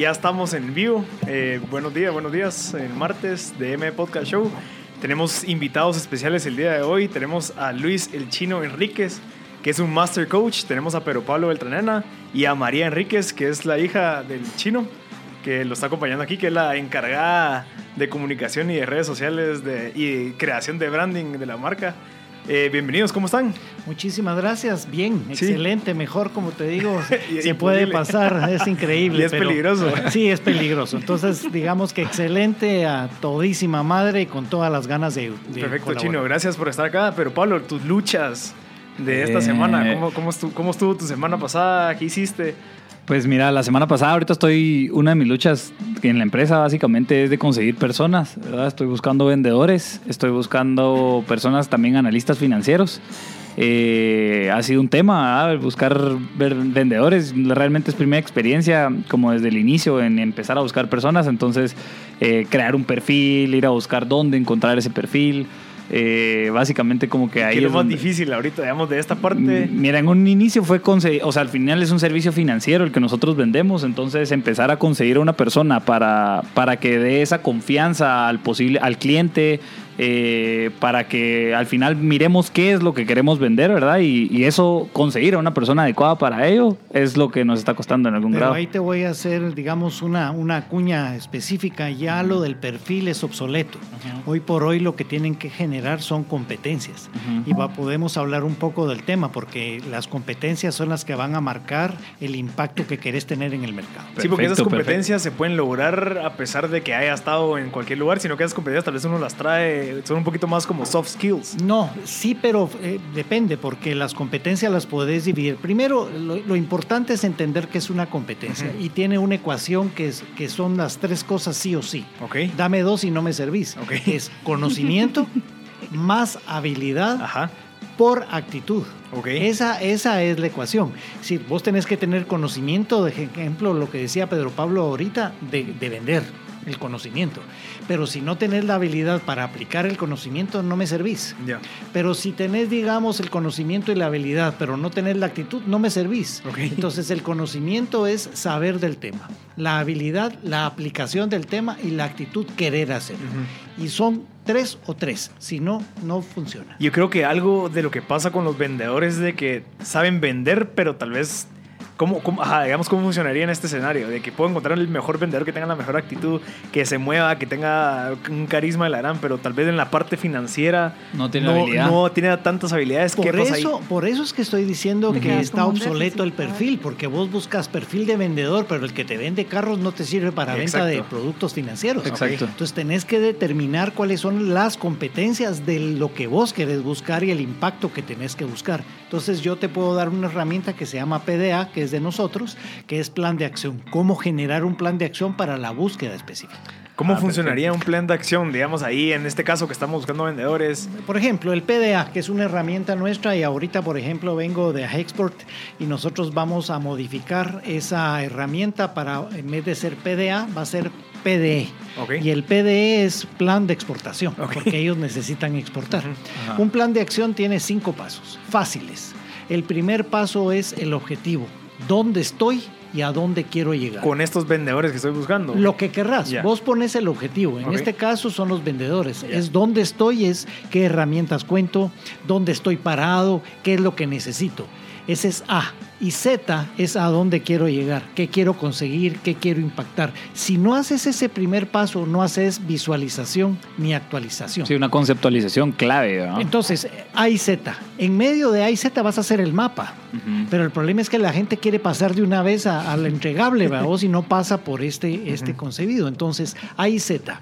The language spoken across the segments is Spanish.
Ya estamos en vivo. Eh, buenos días, buenos días. El martes de M Podcast Show. Tenemos invitados especiales el día de hoy. Tenemos a Luis el Chino Enríquez, que es un Master Coach. Tenemos a Pedro Pablo Beltranena y a María Enríquez, que es la hija del Chino, que lo está acompañando aquí, que es la encargada de comunicación y de redes sociales de, y creación de branding de la marca. Eh, bienvenidos, ¿cómo están? Muchísimas gracias, bien, Sí. excelente, mejor como te digo, Y- se puede pasar, es increíble. Y es peligroso. Sí, es peligroso. Entonces, digamos que excelente a todísima madre y con todas las ganas de... de Perfecto, colaborar. Chino, gracias por estar acá. Pero Pablo, tus luchas de esta Eh, semana, ¿cómo, cómo, estuvo, ¿cómo estuvo tu semana pasada? ¿Qué hiciste? Pues mira, la semana pasada, ahorita estoy, una de mis luchas en la empresa básicamente es de conseguir personas, ¿verdad? Estoy buscando vendedores, estoy buscando personas también analistas financieros. Eh, ha sido un tema, ¿verdad? buscar vendedores, realmente es primera experiencia como desde el inicio en empezar a buscar personas, entonces eh, crear un perfil, ir a buscar dónde encontrar ese perfil. Eh, básicamente como que ahí ¿Qué es lo más donde- difícil ahorita, digamos, de esta parte? Mira, en un inicio fue conseguir, o sea, al final es un servicio financiero el que nosotros vendemos, entonces empezar a conseguir a una persona para, para que dé esa confianza al posible, al cliente, eh, para que al final miremos qué es lo que queremos vender, ¿verdad? Y, y eso, conseguir a una persona adecuada para ello, es lo que nos está costando en algún Pero grado. ahí te voy a hacer, digamos, una, una cuña específica. Ya lo del perfil es obsoleto. Hoy por hoy lo que tienen que generar son competencias. Y va, podemos hablar un poco del tema, porque las competencias son las que van a marcar el impacto que querés tener en el mercado. sí, porque esas Perfecto, competencias se pueden lograr a pesar de que haya estado en cualquier lugar, sino que esas competencias tal vez uno las trae, son un poquito más como soft skills. No, sí, pero eh, depende, porque las competencias las podés dividir. Primero, lo, lo importante es entender que es una competencia y tiene una ecuación que, es, que son las tres cosas sí o sí. ¿Ok? Dame dos y no me servís. Ok. Es conocimiento más habilidad Ajá. por actitud. Ok. Esa, esa es la ecuación. Si vos tenés que tener conocimiento, de ejemplo, lo que decía Pedro Pablo ahorita, de, de vender el conocimiento. Pero si no tenés la habilidad para aplicar el conocimiento, no me servís. Ya. Pero si tenés, digamos, el conocimiento y la habilidad, pero no tenés la actitud, no me servís. Ok. Entonces, el conocimiento es saber del tema. La habilidad, la aplicación del tema y la actitud, querer hacer. Y son tres o tres. Si no, no funciona. Yo creo que algo de lo que pasa con los vendedores es de que saben vender, pero tal vez. ¿Cómo, cómo- ajá, digamos, cómo funcionaría en este escenario? De que puedo encontrar el mejor vendedor que tenga la mejor actitud, que se mueva, que tenga un carisma de la gran, pero tal vez en la parte financiera No tiene habilidad. no tiene tantas habilidades. ¿Qué Por pasa ahí? eso, por eso es que estoy diciendo que Quedas está obsoleto el perfil, porque vos buscas perfil de vendedor, pero el que te vende carros no te sirve para venta de Exacto. productos financieros. Exacto. Entonces tenés que determinar cuáles son las competencias de lo que vos querés buscar y el impacto que tenés que buscar. Entonces yo te puedo dar una herramienta que se llama PDA, que es de nosotros, que es plan de acción. Cómo generar un plan de acción para la búsqueda específica. ¿Cómo Ah, funcionaría un plan de acción, digamos, ahí, en este caso que estamos buscando vendedores? Por ejemplo, el PDA, que es una herramienta nuestra y ahorita, por ejemplo, vengo de Hexport y nosotros vamos a modificar esa herramienta para, en vez de ser PDA, va a ser PDE. Y el PDE es plan de exportación, porque ellos necesitan exportar. Un plan de acción tiene cinco pasos, fáciles. El primer paso es el objetivo, dónde estoy y a dónde quiero llegar. Con estos vendedores que estoy buscando. Lo que querrás. Vos pones el objetivo. En este caso son los vendedores. Es dónde estoy, es qué herramientas cuento, dónde estoy parado, qué es lo que necesito. Ese es A. Y Z es a dónde quiero llegar, qué quiero conseguir, qué quiero impactar. Si no haces ese primer paso, no haces visualización ni actualización. Sí, una conceptualización clave. ¿no? Entonces, A y Z. En medio de A y Z vas a hacer el mapa. Pero el problema es que la gente quiere pasar de una vez al entregable, o si no pasa por este, este concebido. Entonces, A y Z.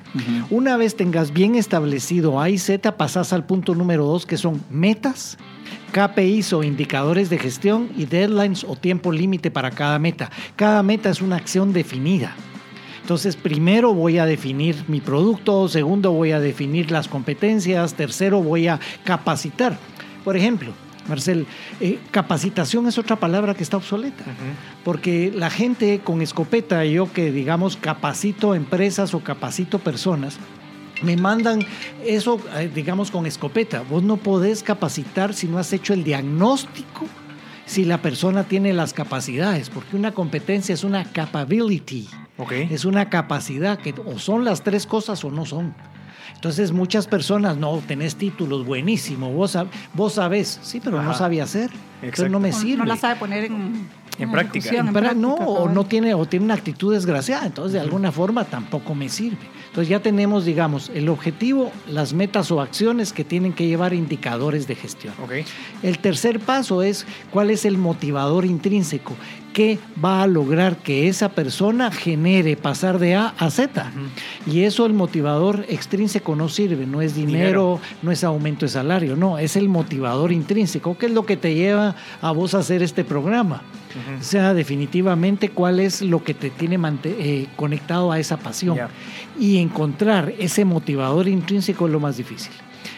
Una vez tengas bien establecido A y Z, pasas al punto número dos, que son metas KPIs o indicadores de gestión y deadlines o tiempo límite para cada meta. Cada meta es una acción definida. Entonces, primero voy a definir mi producto, segundo voy a definir las competencias, tercero voy a capacitar. Por ejemplo, Marcel, eh, capacitación es otra palabra que está obsoleta, porque la gente con escopeta, yo que digamos capacito empresas o capacito personas, me mandan eso, eh, digamos, con escopeta. Vos no podés capacitar si no has hecho el diagnóstico, si la persona tiene las capacidades, porque una competencia es una capability. Es una capacidad que o son las tres cosas o no son. Entonces muchas personas, no, tenés títulos, buenísimo, vos, vos sabés, sí, pero no sabe hacer. Entonces no me sirve. No, la sabe poner en, en, práctica. En, no, o no tiene, o tiene una actitud desgraciada, entonces de alguna forma tampoco me sirve. Entonces ya tenemos, digamos, el objetivo, las metas o acciones que tienen que llevar indicadores de gestión. El tercer paso es cuál es el motivador intrínseco que va a lograr que esa persona genere pasar de A a Z. Y eso el motivador extrínseco no sirve, no es dinero, no es aumento de salario, no, es el motivador intrínseco, que es lo que te lleva a vos a hacer este programa. O sea, definitivamente cuál es lo que te tiene eh, conectado a esa pasión. Y encontrar ese motivador intrínseco es lo más difícil.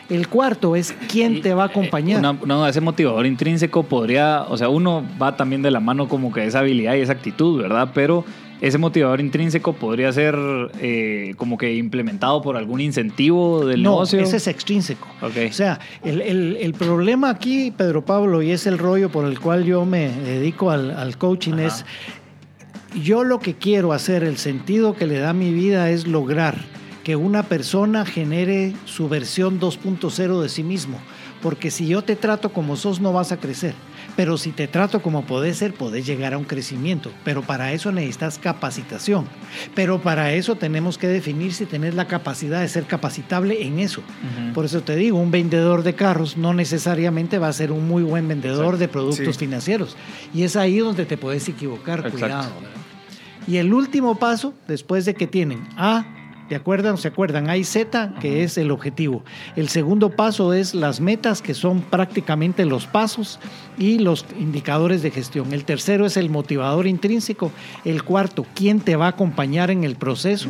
El cuarto es quién te va a acompañar. no, ese motivador intrínseco podría, o sea, uno va también de la mano como que esa habilidad y esa actitud, ¿verdad? Pero ese motivador intrínseco podría ser eh, como que implementado por algún incentivo del no, negocio. Ese es extrínseco. O sea, el, problema aquí, Pedro Pablo, y es el rollo por el cual yo me dedico al, coaching, es yo lo que quiero hacer, el sentido que le da mi vida es lograr que una persona genere su versión 2.0 de sí mismo. Porque si yo te trato como sos, no vas a crecer. Pero si te trato como podés ser, podés llegar a un crecimiento. Pero para eso necesitas capacitación. Pero para eso tenemos que definir si tenés la capacidad de ser capacitable en eso. Por eso te digo, un vendedor de carros no necesariamente va a ser un muy buen vendedor de productos financieros. Y es ahí donde te puedes equivocar. Cuidado. Y el último paso, después de que tienen A, ¿De acuerdan? ¿Se acuerdan? Hay Z, que es el objetivo. El segundo paso es las metas, que son prácticamente los pasos y los indicadores de gestión. El tercero es el motivador intrínseco. El cuarto, quién te va a acompañar en el proceso.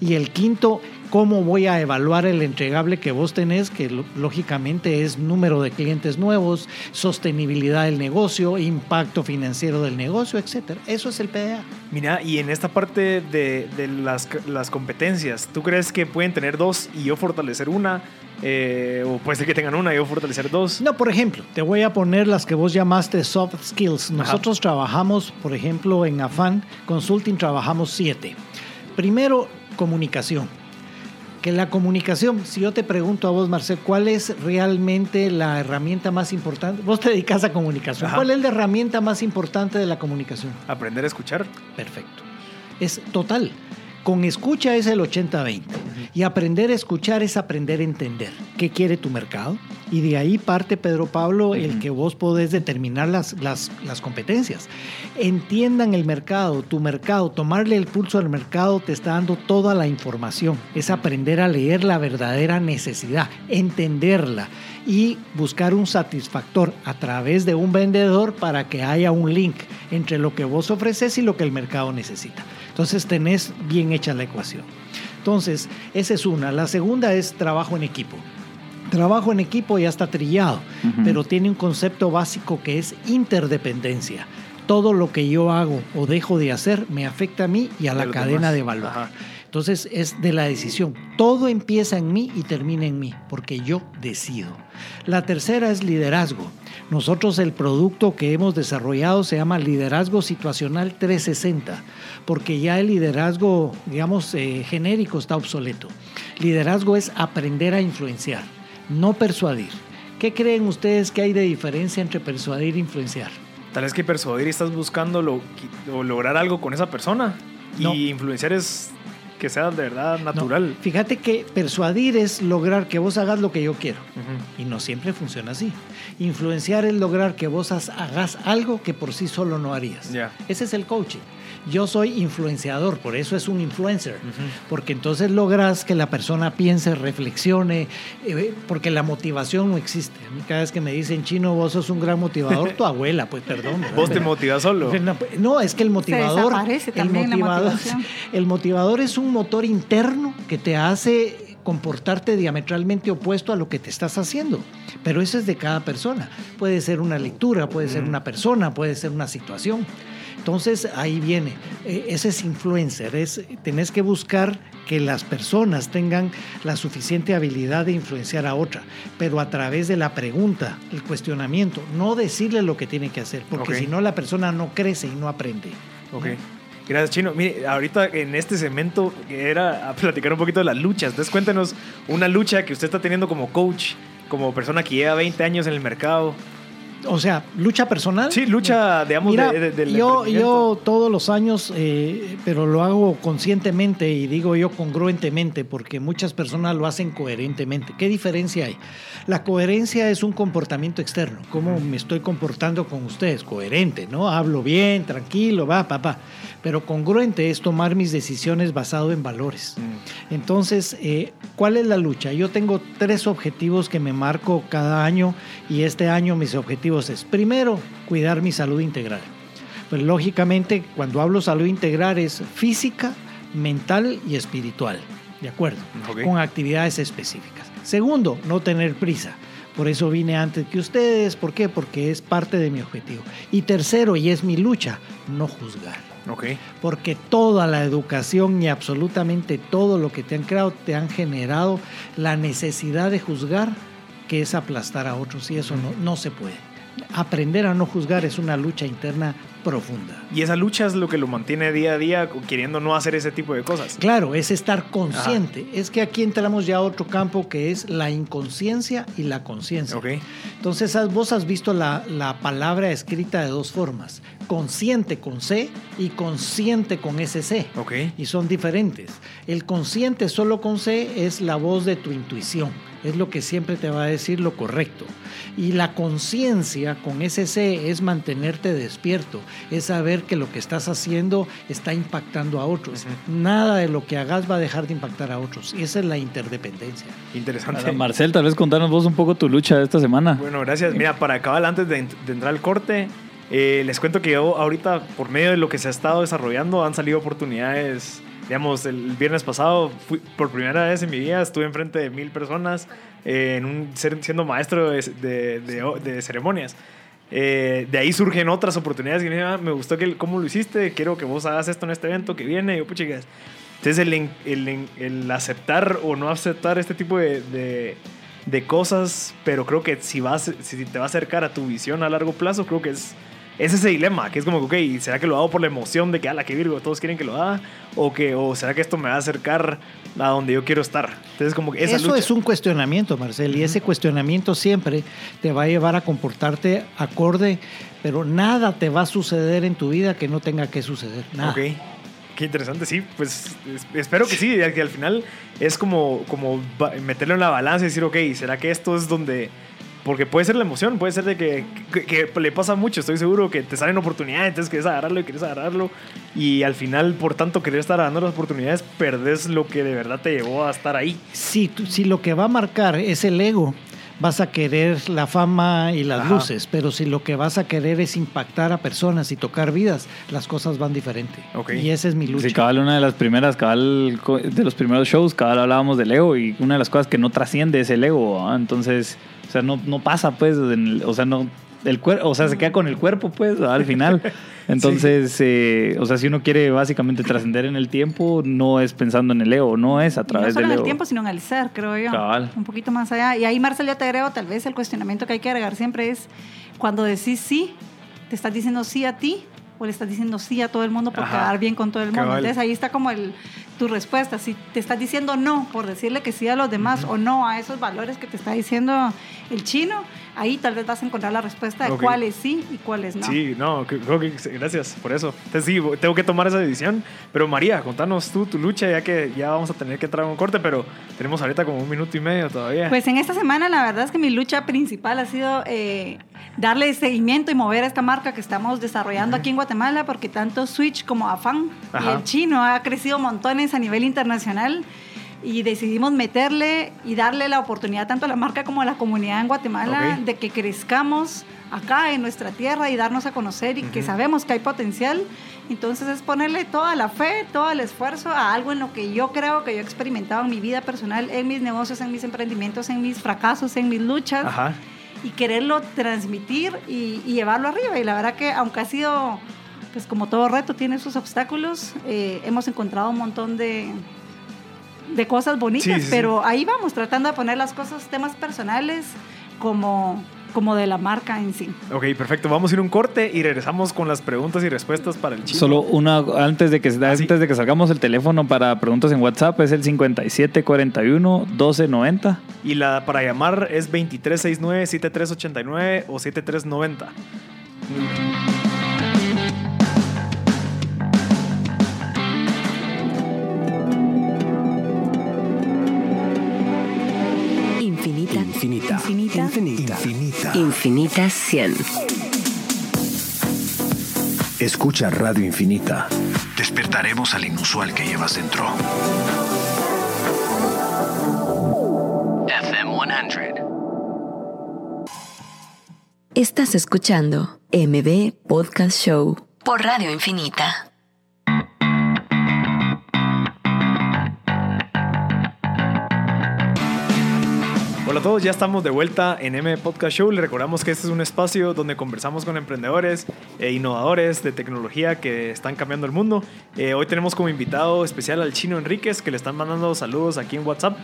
Y el quinto, cómo voy a evaluar el entregable que vos tenés, que lógicamente es número de clientes nuevos, sostenibilidad del negocio, impacto financiero del negocio, etcétera. Eso es el PDA. Mira, y en esta parte de, las, las, competencias, ¿tú crees que pueden tener dos y yo fortalecer una? Eh, o puede ser que tengan una y yo fortalecer dos. No, por ejemplo, te voy a poner las que vos llamaste soft skills. Nosotros trabajamos, por ejemplo, en Afan Consulting trabajamos siete. Primero, comunicación que la comunicación, si yo te pregunto a vos, Marcel, ¿cuál es realmente la herramienta más importante? Vos te dedicas a comunicación. ¿Cuál es la herramienta más importante de la comunicación? Aprender a escuchar. Perfecto. Es total. Con escucha es el 80-20. Y aprender a escuchar es aprender a entender qué quiere tu mercado. Y de ahí parte, Pedro Pablo, el que vos podés determinar las, las, las, competencias. Entiendan el mercado, tu mercado, tomarle el pulso al mercado te está dando toda la información. Es aprender a leer la verdadera necesidad, entenderla y buscar un satisfactor a través de un vendedor para que haya un link entre lo que vos ofreces y lo que el mercado necesita. Entonces tenés bien hecha la ecuación. Entonces, esa es una. La segunda es trabajo en equipo. Trabajo en equipo ya está trillado, pero tiene un concepto básico que es interdependencia. Todo lo que yo hago o dejo de hacer me afecta a mí y a la cadena de valor. Entonces es de la decisión. Todo empieza en mí y termina en mí, porque yo decido. La tercera es liderazgo. Nosotros el producto que hemos desarrollado se llama Liderazgo Situacional 360, porque ya el liderazgo, digamos, eh, genérico está obsoleto. Liderazgo es aprender a influenciar, no persuadir. ¿Qué creen ustedes que hay de diferencia entre persuadir e influenciar? Tal vez que persuadir estás buscando lo- o lograr algo con esa persona. No. Y influenciar es que sea de verdad No, natural. fíjate que persuadir es lograr que vos hagas lo que yo quiero. Ujú. Y no siempre funciona así. Influenciar es lograr que vos hagas algo que por sí solo no harías. Ese es el coaching. Yo soy influenciador, por eso es un influencer. Porque entonces logras que la persona piense, reflexione, eh, porque la motivación no existe. A mí cada vez que me dicen, chino, vos sos un gran motivador, tu abuela, pues perdón. ¿verdad? Vos te motivas solo. No, No, es que el motivador, desaparece el motivador, motivación. el motivador es un motor interno que te hace comportarte diametralmente opuesto a lo que te estás haciendo. Pero eso es de cada persona. Puede ser una lectura, puede ser una persona, puede ser una situación. Entonces ahí viene, Eh, ese es influencer, es, tenés que buscar que las personas tengan la suficiente habilidad de influenciar a otra, pero a través de la pregunta, el cuestionamiento, no decirle lo que tiene que hacer, porque si no la persona no crece y no aprende. Gracias, Chino. Mire, ahorita en este segmento era a platicar un poquito de las luchas. Entonces, cuéntenos una lucha que usted está teniendo como coach, como persona que lleva 20 años en el mercado. O sea, lucha personal. Sí, lucha, digamos, Mira, de, de- del yo, todos los años, eh, pero lo hago conscientemente y digo yo congruentemente, porque muchas personas lo hacen coherentemente. ¿Qué diferencia hay? La coherencia es un comportamiento externo. ¿Cómo me estoy comportando con ustedes? Coherente, ¿no? Hablo bien, tranquilo, va, papá. Pero congruente es tomar mis decisiones basado en valores. Mm. Entonces, eh, ¿cuál es la lucha? Yo tengo tres objetivos que me marco cada año y este año mis objetivos es, primero, cuidar mi salud integral. Pues lógicamente, cuando hablo salud integral es física, mental y espiritual, ¿de acuerdo? Ok. Con actividades específicas. Segundo, no tener prisa. Por eso vine antes que ustedes. ¿Por qué? Porque es parte de mi objetivo. Y tercero, y es mi lucha, no juzgar Porque toda la educación y absolutamente todo lo que te han creado te han generado la necesidad de juzgar, que es aplastar a otros, y eso no, no se puede. Aprender a no juzgar es una lucha interna profunda. Y esa lucha es lo que lo mantiene día a día queriendo no hacer ese tipo de cosas. Claro, es estar consciente. Es que aquí entramos ya a otro campo que es la inconsciencia y la conciencia. Ok. Entonces, has- vos has visto la, la palabra escrita de dos formas, consciente con C y consciente con SC. Ok. Y son diferentes. El consciente solo con C es la voz de tu intuición, es lo que siempre te va a decir lo correcto. Y la conciencia con SC es mantenerte despierto, es saber que lo que estás haciendo está impactando a otros. Nada de lo que hagas va a dejar de impactar a otros. Y esa es la interdependencia. Interesante. Marcel, tal vez contarnos vos un poco tu lucha de esta semana. Bueno, gracias. Mira, para acabar antes de, de entrar al corte, eh, les cuento que yo ahorita, por medio de lo que se ha estado desarrollando, han salido oportunidades. Digamos, el viernes pasado, fui, por primera vez en mi vida, estuve enfrente de mil personas eh, en un, siendo maestro de, de- de- de ceremonias. Eh, de ahí surgen otras oportunidades que me "Ah, me gustó que, cómo lo hiciste, quiero que vos hagas esto en este evento que viene. Y yo, puchigas. Entonces, el, el, el aceptar o no aceptar este tipo de, de cosas, pero creo que si, vas, si te va a acercar a tu visión a largo plazo, creo que es, es ese dilema, que es como, ok, ¿será que lo hago por la emoción de que, a la que Virgo, todos quieren que lo haga? ¿O, que, ¿O será que esto me va a acercar a donde yo quiero estar? Entonces, como que esa Eso lucha. es un cuestionamiento, Marcel, y ese cuestionamiento siempre te va a llevar a comportarte acorde, pero nada te va a suceder en tu vida que no tenga que suceder. Nada. Ok. Qué interesante, sí. Pues es- espero que sí, que al final es como, como meterlo en la balanza y decir, ok, ¿será que esto es donde...? Porque puede ser la emoción, puede ser de que, que, que le pasa mucho, estoy seguro que te salen oportunidades, entonces quieres agarrarlo y quieres agarrarlo y al final, por tanto, querer estar agarrando las oportunidades, perdés lo que de verdad te llevó a estar ahí. Si, si lo que va a marcar es el ego, vas a querer la fama y las Ajá. luces, pero si lo que vas a querer es impactar a personas y tocar vidas, las cosas van diferente. Ok. Y esa es mi lucha. Sí, cabal, una de las primeras, cabal, de los primeros shows, cabal, hablábamos del ego y una de las cosas que no trasciende es el ego, ¿ah? entonces, sea, no, no pasa, pues, en o sea, no, el cuerpo, o sea, se queda con el cuerpo, pues, al final. Entonces, eh, o sea, si uno quiere básicamente trascender en el tiempo, no es pensando en el ego, no es a Y no través solo del en el ego. tiempo, sino en el ser, creo yo. Cabal. Un poquito más allá. Y ahí, Marcel, yo te agrego, tal vez el cuestionamiento que hay que agregar siempre es cuando decís sí, te estás diciendo sí a ti o le estás diciendo sí a todo el mundo por Ajá. quedar bien con todo el mundo. Entonces ahí está como el tu respuesta. Si te estás diciendo no por decirle que sí a los demás o no a esos valores que te está diciendo el chino, ahí tal vez vas a encontrar la respuesta de Ok. cuáles sí y cuáles no. Sí, no, creo que gracias por eso. Entonces sí, tengo que tomar esa decisión. Pero María, contanos tú tu lucha, ya que ya vamos a tener que entrar a un corte, pero tenemos ahorita como un minuto y medio todavía. Pues en esta semana la verdad es que mi lucha principal ha sido eh, darle seguimiento y mover a esta marca que estamos desarrollando aquí en Guatemala, porque tanto Switch como Afan y el chino ha crecido montones a nivel internacional y decidimos meterle y darle la oportunidad tanto a la marca como a la comunidad en Guatemala Ok. de que crezcamos acá en nuestra tierra y darnos a conocer y que sabemos que hay potencial. Entonces es ponerle toda la fe, todo el esfuerzo a algo en lo que yo creo que yo he experimentado en mi vida personal, en mis negocios, en mis emprendimientos, en mis fracasos, en mis luchas Ajá. y quererlo transmitir y, y llevarlo arriba. Y la verdad que aunque ha sido, pues como todo reto, tiene sus obstáculos, eh, hemos encontrado un montón de, de cosas bonitas, Sí, sí, sí. pero ahí vamos tratando de poner las cosas, temas personales, como, como de la marca en sí. Ok, perfecto. Vamos a ir un corte y regresamos con las preguntas y respuestas para el chino. Solo una antes de que Ah, antes de que salgamos el teléfono para preguntas en WhatsApp es el 5741 1290. Y la para llamar es 2369-7389 o 7390. Infinita. Infinita. Infinita. Infinita. Infinita 100. Escucha Radio Infinita. Despertaremos al inusual que llevas dentro. FM 100. Estás escuchando MB Podcast Show por Radio Infinita. Hola a todos, ya estamos de vuelta en M Podcast Show. Les recordamos que este es un espacio donde conversamos con emprendedores e innovadores de tecnología que están cambiando el mundo. Eh, hoy tenemos como invitado especial al chino Enríquez, que le están mandando saludos aquí en WhatsApp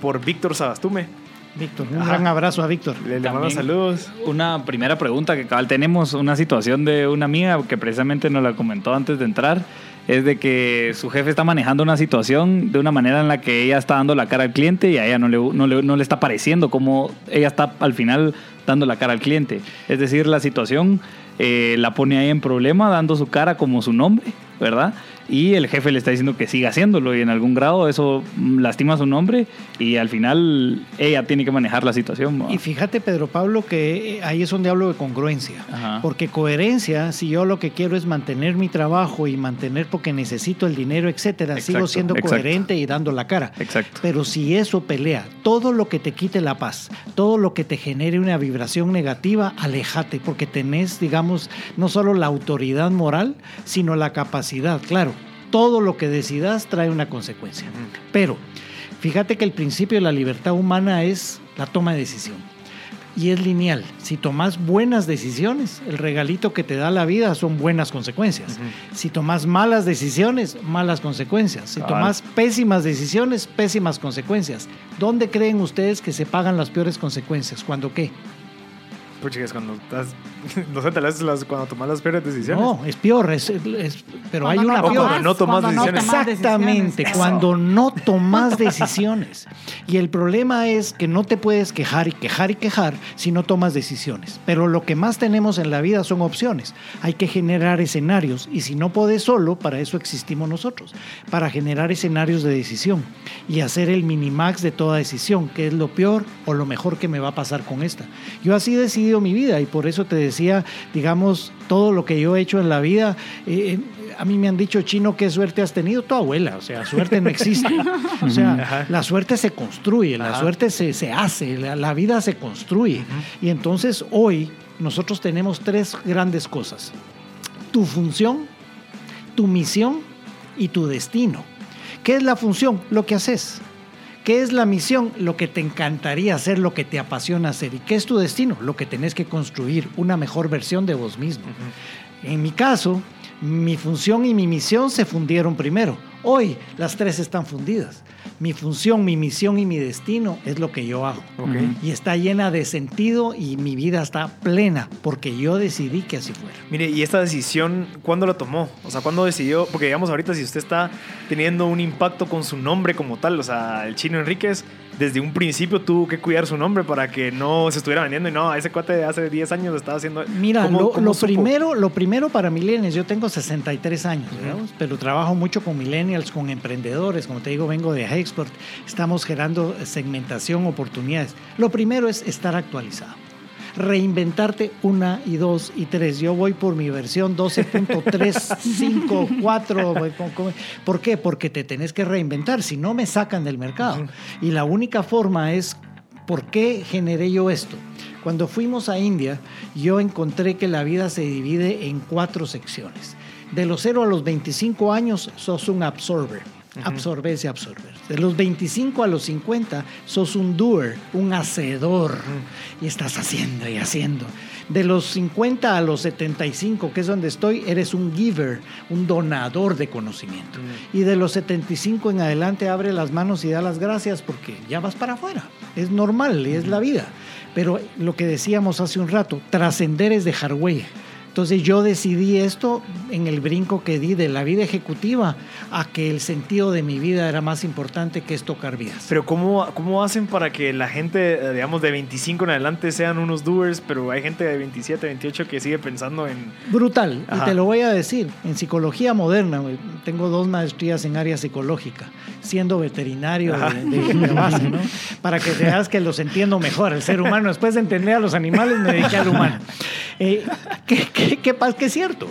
por Víctor Sabastume. Víctor, un Ajá. gran abrazo a Víctor. Le, le mando saludos. Una primera pregunta que cabal tenemos, una situación de una amiga que precisamente nos la comentó antes de entrar, es de que su jefe está manejando una situación de una manera en la que ella está dando la cara al cliente y a ella no le, no le, no le está pareciendo como ella está al final dando la cara al cliente. Es decir, la situación eh, la pone ahí en problema dando su cara como su nombre, ¿verdad? Y el jefe le está diciendo que siga haciéndolo y en algún grado eso lastima su nombre y al final ella tiene que manejar la situación. Y fíjate, Pedro Pablo, que eh, ahí es donde hablo de congruencia. Ajá. Porque coherencia, si yo lo que quiero es mantener mi trabajo y mantener porque necesito el dinero, etcétera, sigo siendo exacto. coherente y dando la cara. Exacto. Pero si eso pelea, todo lo que te quite la paz, todo lo que te genere una vibración negativa, aléjate, porque tenés, digamos, no solo la autoridad moral, sino la capacidad. Claro, todo lo que decidas trae una consecuencia. Pero fíjate que el principio de la libertad humana es la toma de decisión. Y es lineal. Si tomas buenas decisiones, el regalito que te da la vida son buenas consecuencias. Si tomas malas decisiones, malas consecuencias. Si tomas pésimas decisiones, pésimas consecuencias. ¿Dónde creen ustedes que se pagan las peores consecuencias? ¿Cuándo qué? Pues chicas, cuando estás, no sé, tal vez las, cuando tomas las peores decisiones. No, es peor, es- es- pero hay Cuando una no peor. tomas- no tomas cuando decisiones. tomas Exactamente, decisiones. cuando no tomas decisiones. Y el problema es que no te puedes quejar y quejar y quejar si no tomas decisiones. Pero lo que más tenemos en la vida son opciones. Hay que generar escenarios y si no puedes solo, para eso existimos nosotros, para generar escenarios de decisión y hacer el minimax de toda decisión, que es lo peor o lo mejor que me va a pasar con esta. Yo así he mi vida y por eso te decía, digamos, todo lo que yo he hecho en la vida. eh, a mí me han dicho, chino, ¿qué suerte has tenido? Tu abuela, o sea, suerte no existe. O sea, Ajá. la suerte se construye, la Ajá. suerte se, se hace, la, la vida se construye. Y entonces hoy nosotros tenemos tres grandes cosas. Tu función, tu misión y tu destino. ¿Qué es la función? Lo que haces. ¿Qué es la misión? Lo que te encantaría hacer, lo que te apasiona hacer. ¿Y qué es tu destino? Lo que tenés que construir, una mejor versión de vos mismo. En mi caso, mi función y mi misión se fundieron primero. Hoy las tres están fundidas. Mi función, mi misión y mi destino es lo que yo hago. Y está llena de sentido y mi vida está plena porque yo decidí que así fuera. Mire, ¿y esta decisión cuándo la tomó? O sea, ¿cuándo decidió? Porque digamos ahorita si usted está teniendo un impacto con su nombre como tal, o sea, el chino Enríquez, desde un principio tuvo que cuidar su nombre para que no se estuviera vendiendo y no, ese cuate de hace 10 años estaba haciendo. Mira, ¿Cómo- lo, cómo lo supo? primero, lo primero para millennials, yo tengo 63 años, digamos, pero trabajo mucho con millennials, con emprendedores, como te digo, vengo de Export, estamos generando segmentación, oportunidades. Lo primero es estar actualizado. Reinventarte una y dos y tres. Yo voy por mi versión 12.354. voy con- con- ¿Por qué? Porque te tenés que reinventar, si no me sacan del mercado. Y la única forma es ¿Por qué generé yo esto? Cuando fuimos a India, yo encontré que la vida se divide en cuatro secciones. De los 0 a los 25 años, sos un absorber. Absorbes y absorber. De los 25 a los 50, sos un doer, un hacedor. Y estás haciendo y haciendo. De los 50 a los 75, que es donde estoy, eres un giver, un donador de conocimiento. Y de los 75 en adelante abre las manos y da las gracias porque ya vas para afuera. Es normal y es la vida. Pero lo que decíamos hace un rato, trascender es dejar huella. Entonces yo decidí esto en el brinco que di de la vida ejecutiva a que el sentido de mi vida era más importante que es tocar vidas. Pero ¿cómo, ¿cómo hacen para que la gente, eh, digamos, de 25 en adelante sean unos doers, pero hay gente de 27, 28 que sigue pensando en... Brutal, Ajá. y te lo voy a decir, en psicología moderna, tengo dos maestrías en área psicológica, siendo veterinario de, de- de base, ¿no? Para que veas que los entiendo mejor, el ser humano, después de entender a los animales me dediqué al humano. Eh, ¿qué, qué, qué pasa? Que es cierto.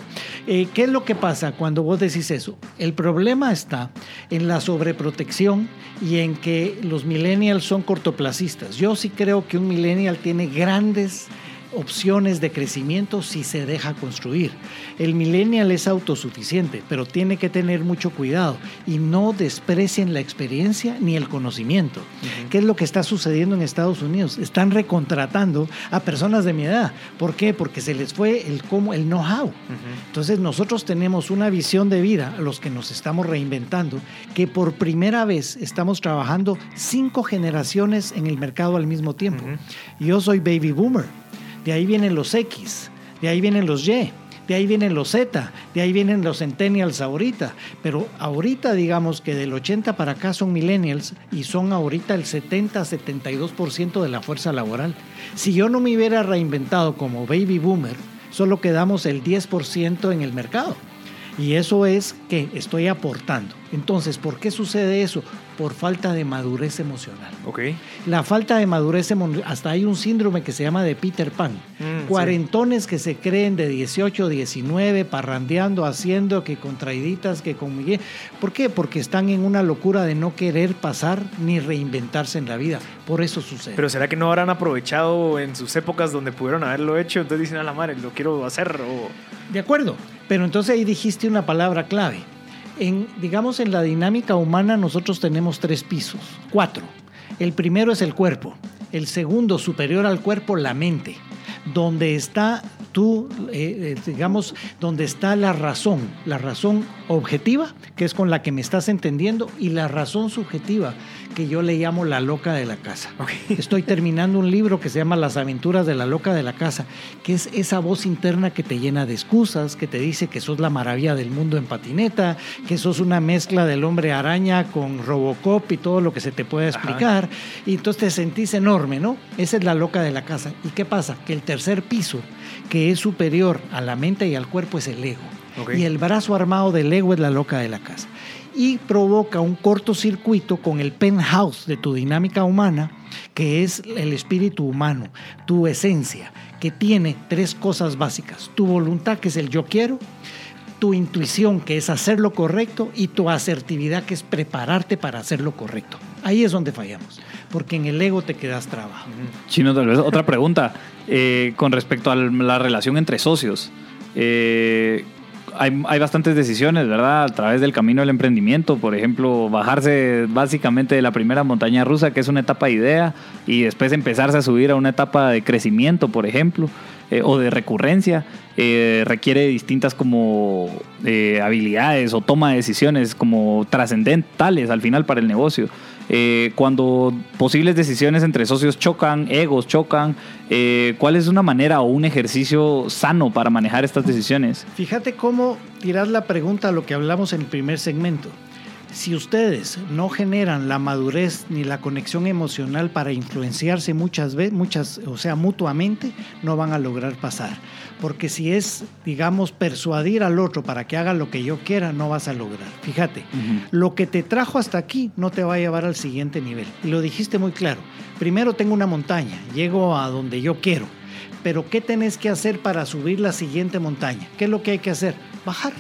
Eh, ¿Qué es lo que pasa cuando vos decís eso? El problema está en la sobreprotección y en que los millennials son cortoplacistas. Yo sí creo que un millennial tiene grandes opciones de crecimiento si se deja construir. El millennial es autosuficiente, pero tiene que tener mucho cuidado y no desprecien la experiencia ni el conocimiento. ¿Qué es lo que está sucediendo en Estados Unidos? Están recontratando a personas de mi edad. ¿Por qué? Porque se les fue el cómo, el know-how. Entonces nosotros tenemos una visión de vida, los que nos estamos reinventando, que por primera vez estamos trabajando cinco generaciones en el mercado al mismo tiempo. Yo soy baby boomer. De ahí vienen los X, de ahí vienen los Y, de ahí vienen los Z, de ahí vienen los centennials ahorita. Pero ahorita digamos que del 80 para acá son millennials y son ahorita el 70-72% de la fuerza laboral. Si yo no me hubiera reinventado como baby boomer, solo quedamos el 10% en el mercado. Y eso es que estoy aportando. Entonces, ¿por qué sucede eso? Por falta de madurez emocional. Ok. La falta de madurez emocional, hasta hay un síndrome que se llama de Peter Pan. Mm, Cuarentones que se creen de 18, 19, parrandeando, haciendo que con traiditas, que con Miguel. ¿Por qué? Porque están en una locura de no querer pasar ni reinventarse en la vida. Por eso sucede. Pero ¿será que no habrán aprovechado en sus épocas donde pudieron haberlo hecho? Entonces dicen a la madre, lo quiero hacer. O... De acuerdo, pero entonces ahí dijiste una palabra clave. En, digamos, en la dinámica humana nosotros tenemos tres pisos, cuatro. El primero es el cuerpo, el segundo, superior al cuerpo, la mente, donde está tú, eh, eh, digamos, donde está la razón, la razón objetiva, que es con la que me estás entendiendo, y la razón subjetiva, que yo le llamo la loca de la casa. Estoy terminando un libro que se llama Las aventuras de la loca de la casa, que es esa voz interna que te llena de excusas, que te dice que sos la maravilla del mundo en patineta, que sos una mezcla del hombre araña con Robocop y todo lo que se te pueda explicar, y entonces te sentís enorme, ¿no? Esa es la loca de la casa. ¿Y qué pasa? Que el tercer piso, que es superior a la mente y al cuerpo, es el ego. Y el brazo armado del ego es la loca de la casa. Y provoca un cortocircuito con el penthouse de tu dinámica humana, que es el espíritu humano, tu esencia, que tiene tres cosas básicas. Tu voluntad, que es el yo quiero, tu intuición, que es hacer lo correcto, y tu asertividad, que es prepararte para hacer lo correcto. Ahí es donde fallamos, porque en el ego te quedas trabajo. Chino, tal vez otra pregunta eh, con respecto a la relación entre socios. Eh, hay, hay bastantes decisiones, ¿verdad? A través del camino del emprendimiento, por ejemplo, bajarse básicamente de la primera montaña rusa, que es una etapa de idea, y después empezarse a subir a una etapa de crecimiento, por ejemplo. eh, o de recurrencia, requiere distintas como habilidades o toma de decisiones como trascendentales al final para el negocio. Eh, cuando posibles decisiones entre socios chocan, egos chocan, eh, ¿cuál es una manera o un ejercicio sano para manejar estas decisiones? Fíjate cómo tirar la pregunta a lo que hablamos en el primer segmento. Si ustedes no generan la madurez ni la conexión emocional para influenciarse muchas veces, muchas, o sea, mutuamente, no van a lograr pasar. Porque si es, digamos, persuadir al otro para que haga lo que yo quiera, no vas a lograr. Fíjate, lo que te trajo hasta aquí no te va a llevar al siguiente nivel. Y lo dijiste muy claro. Primero tengo una montaña, llego a donde yo quiero. Pero ¿qué tenés que hacer para subir la siguiente montaña? ¿Qué es lo que hay que hacer? Bajar.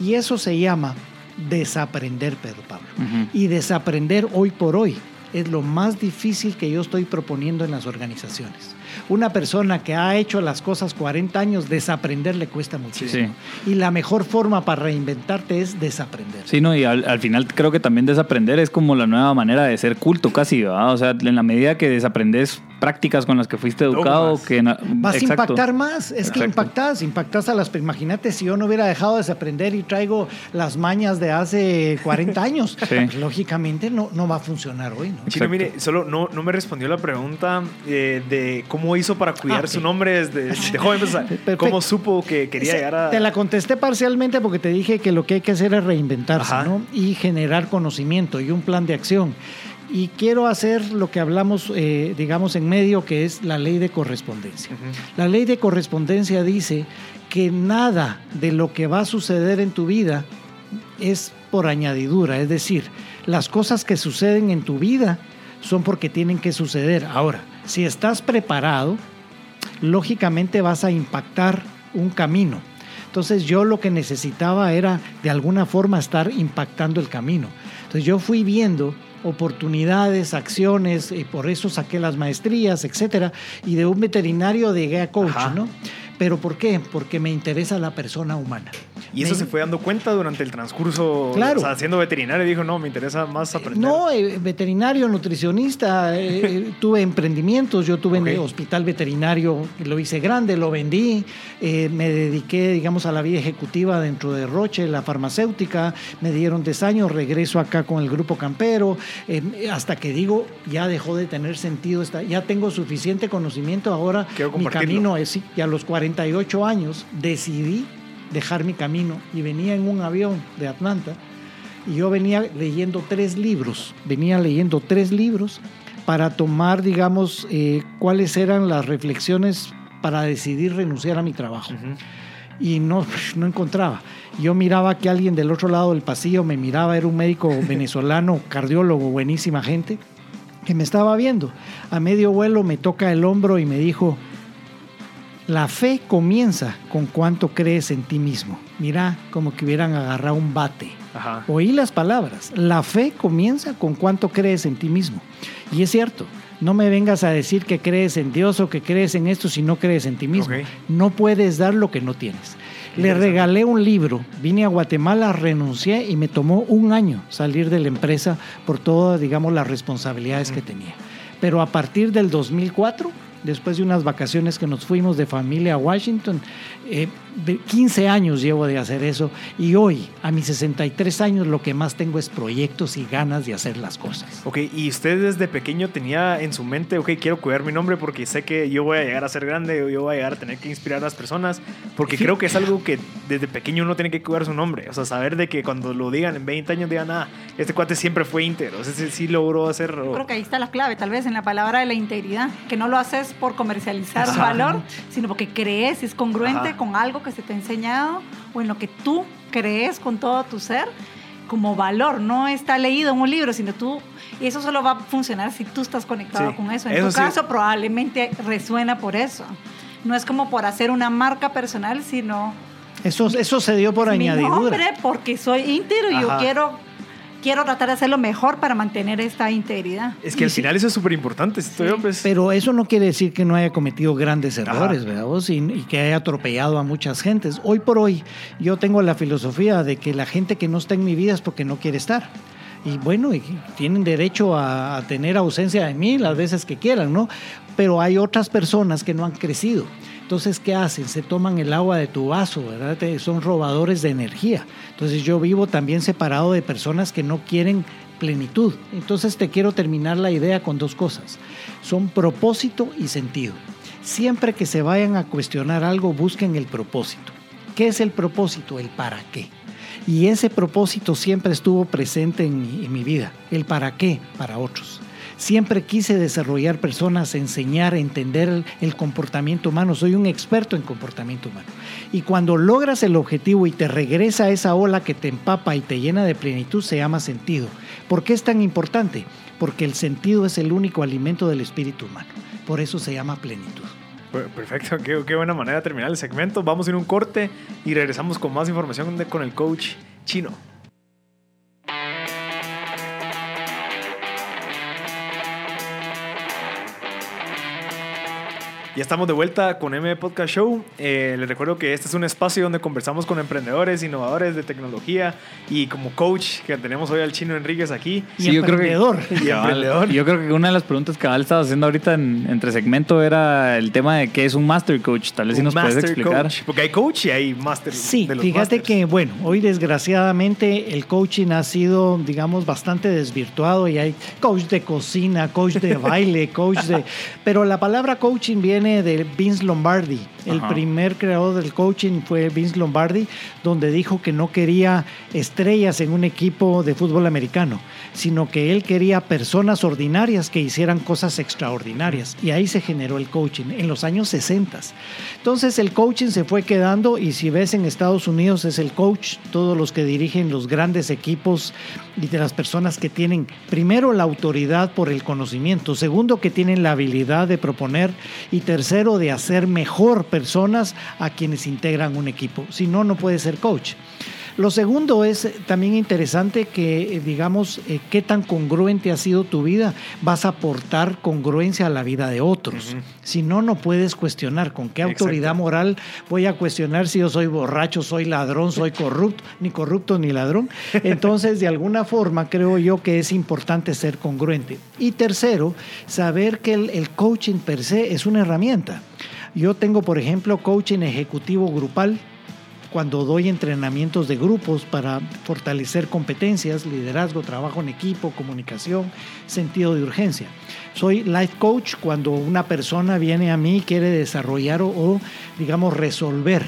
Y eso se llama desaprender, Pedro Pablo. Y desaprender hoy por hoy es lo más difícil que yo estoy proponiendo en las organizaciones. Una persona que ha hecho las cosas 40 años, desaprender le cuesta muchísimo. Y la mejor forma para reinventarte es desaprender. Sí, no, y al, al final creo que también desaprender es como la nueva manera de ser culto casi, ¿verdad? O sea, en la medida que desaprendes prácticas con las que fuiste educado, Dogmas. que... Vas a impactar más, es que Exacto. impactas, impactas a las... Imagínate si yo no hubiera dejado de desaprender y traigo las mañas de hace 40 años, Sí. pues, lógicamente no, no va a funcionar hoy, ¿no? Chino, mire, solo no, no me respondió la pregunta eh, de cómo hizo para cuidar Ah, su nombre desde, desde joven. pues, o sea, Perfecto. ¿Cómo supo que quería llegar a...? Te la contesté parcialmente porque te dije que lo que hay que hacer es reinventarse. ¿no? y generar conocimiento y un plan de acción. Y quiero hacer lo que hablamos, eh, digamos, en medio, que es la ley de correspondencia. La ley de correspondencia dice que nada de lo que va a suceder en tu vida es por añadidura, es decir, las cosas que suceden en tu vida son porque tienen que suceder. Ahora, si estás preparado, lógicamente vas a impactar un camino. Entonces yo lo que necesitaba era de alguna forma estar impactando el camino. Entonces yo fui viendo oportunidades, acciones, y por eso saqué las maestrías, etcétera, y de un veterinario llegué a coach, Ajá. ¿no? ¿Pero por qué? Porque me interesa la persona humana. Y eso Me- se fue dando cuenta durante el transcurso. Claro. O sea, siendo veterinario, dijo, no, me interesa más aprender. No, eh, veterinario, nutricionista, eh, eh, tuve emprendimientos, yo tuve en el hospital veterinario, lo hice grande, lo vendí, eh, me dediqué, digamos, a la vida ejecutiva dentro de Roche, la farmacéutica, me dieron 10 años, regreso acá con el grupo campero, hasta que digo, ya dejó de tener sentido, esta, ya tengo suficiente conocimiento, ahora mi camino es, sí, y a los 48 años decidí dejar mi camino y venía en un avión de Atlanta y yo venía leyendo tres libros, venía leyendo tres libros para tomar, digamos, eh, cuáles eran las reflexiones para decidir renunciar a mi trabajo. Y no, no encontraba. Yo miraba que alguien del otro lado del pasillo me miraba, era un médico venezolano, cardiólogo, buenísima gente, que me estaba viendo. A medio vuelo me toca el hombro y me dijo, la fe comienza con cuánto crees en ti mismo. Mira, como que hubieran agarrado un bate. Ajá. Oí las palabras. La fe comienza con cuánto crees en ti mismo. Y es cierto. No me vengas a decir que crees en Dios o que crees en esto si no crees en ti mismo. No puedes dar lo que no tienes. Le regalé un libro, vine a Guatemala, renuncié y me tomó un año salir de la empresa por todas, digamos, las responsabilidades que tenía. Pero a partir del 2004, después de unas vacaciones que nos fuimos de familia a Washington, eh, de 15 años llevo de hacer eso y hoy, a mis 63 años, lo que más tengo es proyectos y ganas de hacer las cosas. Ok, y usted desde pequeño tenía en su mente, ok, quiero cuidar mi nombre porque sé que yo voy a llegar a ser grande yo voy a llegar a tener que inspirar a las personas, porque Sí. creo que es algo que desde pequeño uno tiene que cuidar su nombre, o sea, saber de que cuando lo digan en 20 años digan, ah, este cuate siempre fue íntegro, o sea, sí, sí logró hacer... Creo que ahí está la clave, tal vez en la palabra de la integridad, que no lo haces por comercializar un valor, sino porque crees, es congruente Ajá. con algo que se te ha enseñado o en lo que tú crees con todo tu ser como valor. No está leído en un libro, sino tú, y eso solo va a funcionar si tú estás conectado Sí, con eso. En eso tu sí. caso probablemente resuena por eso. No es como por hacer una marca personal, sino Eso, eso se dio por mi añadidura. nombre porque soy íntegro y yo quiero, quiero tratar de hacerlo mejor para mantener esta integridad. Es que al final eso es súper importante, pues... Pero eso no quiere decir que no haya cometido grandes Ajá. errores, ¿verdad? vos? Y, y que haya atropellado a muchas gentes. Hoy por hoy yo tengo la filosofía de que la gente que no está en mi vida es porque no quiere estar. Y bueno, y tienen derecho a, a tener ausencia de mí las veces que quieran, ¿no? pero hay otras personas que no han crecido. Entonces, ¿qué hacen? Se toman el agua de tu vaso, ¿verdad? Son robadores de energía. Entonces, yo vivo también separado de personas que no quieren plenitud. Entonces, te quiero terminar la idea con dos cosas. Son propósito y sentido. Siempre que se vayan a cuestionar algo, busquen el propósito. ¿Qué es el propósito? El para qué. Y ese propósito siempre estuvo presente en mi, en mi vida. El para qué para otros. Siempre quise desarrollar personas, enseñar, entender el, comportamiento humano. Soy un experto en comportamiento humano. Y cuando logras el objetivo y te regresa esa ola que te empapa y te llena de plenitud, se llama sentido. ¿Por qué es tan importante? Porque el sentido es el único alimento del espíritu humano. Por eso se llama plenitud. Perfecto, qué, buena manera de terminar el segmento. Vamos a ir un corte y regresamos con más información con el coach chino. Ya estamos de vuelta con M Podcast Show. Eh, les recuerdo que este es un espacio donde conversamos con emprendedores, innovadores de tecnología y como coach que tenemos hoy al chino Enríquez aquí. Y yo emprendedor. Creo que, y emprendedor. Yo creo que una de las preguntas que Val estaba haciendo ahorita en, entre segmento era el tema de qué es un master coach. Tal vez si nos puedes explicar. Porque hay coach y hay master. Sí, fíjate que bueno, hoy desgraciadamente el coaching ha sido, digamos, bastante desvirtuado y hay coach de cocina, coach de baile, coach de... Pero la palabra coaching viene de Vince Lombardi. El primer creador del coaching fue Vince Lombardi, donde dijo que no quería estrellas en un equipo de fútbol americano, sino que él quería personas ordinarias que hicieran cosas extraordinarias. Y ahí se generó el coaching, en los años 60. Entonces el coaching se fue quedando y si ves en Estados Unidos es el coach, todos los que dirigen los grandes equipos y de las personas que tienen primero la autoridad por el conocimiento, segundo que tienen la habilidad de proponer y tercero de hacer mejor personas a quienes integran un equipo. Si no, no puede ser coach. Lo segundo es también interesante que, eh, digamos, eh, qué tan congruente ha sido tu vida. Vas a aportar congruencia a la vida de otros. Si no, no puedes cuestionar con qué autoridad moral voy a cuestionar si yo soy borracho, soy ladrón, soy corrupto, ni corrupto ni ladrón. Entonces, de alguna forma, creo yo que es importante ser congruente. Y tercero, saber que el, el coaching per se es una herramienta. Yo tengo, por ejemplo, coaching ejecutivo grupal cuando doy entrenamientos de grupos para fortalecer competencias, liderazgo, trabajo en equipo, comunicación, sentido de urgencia. Soy life coach cuando una persona viene a mí y quiere desarrollar o, digamos, resolver,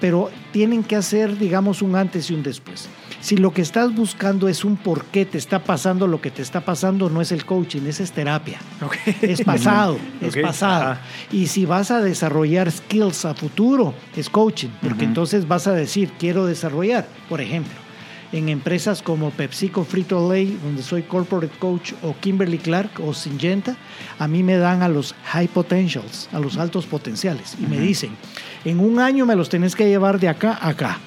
pero tienen que hacer, digamos, un antes y un después. Si lo que estás buscando es un por qué te está pasando lo que te está pasando, no es el coaching, esa es terapia. Es pasado, es pasado. Y si vas a desarrollar skills a futuro, es coaching, porque entonces vas a decir, quiero desarrollar, por ejemplo, en empresas como PepsiCo Frito Lay, donde soy corporate coach, o Kimberly Clark o Syngenta, a mí me dan a los high potentials, a los altos potenciales, y me dicen, en un año me los tenés que llevar de acá a acá.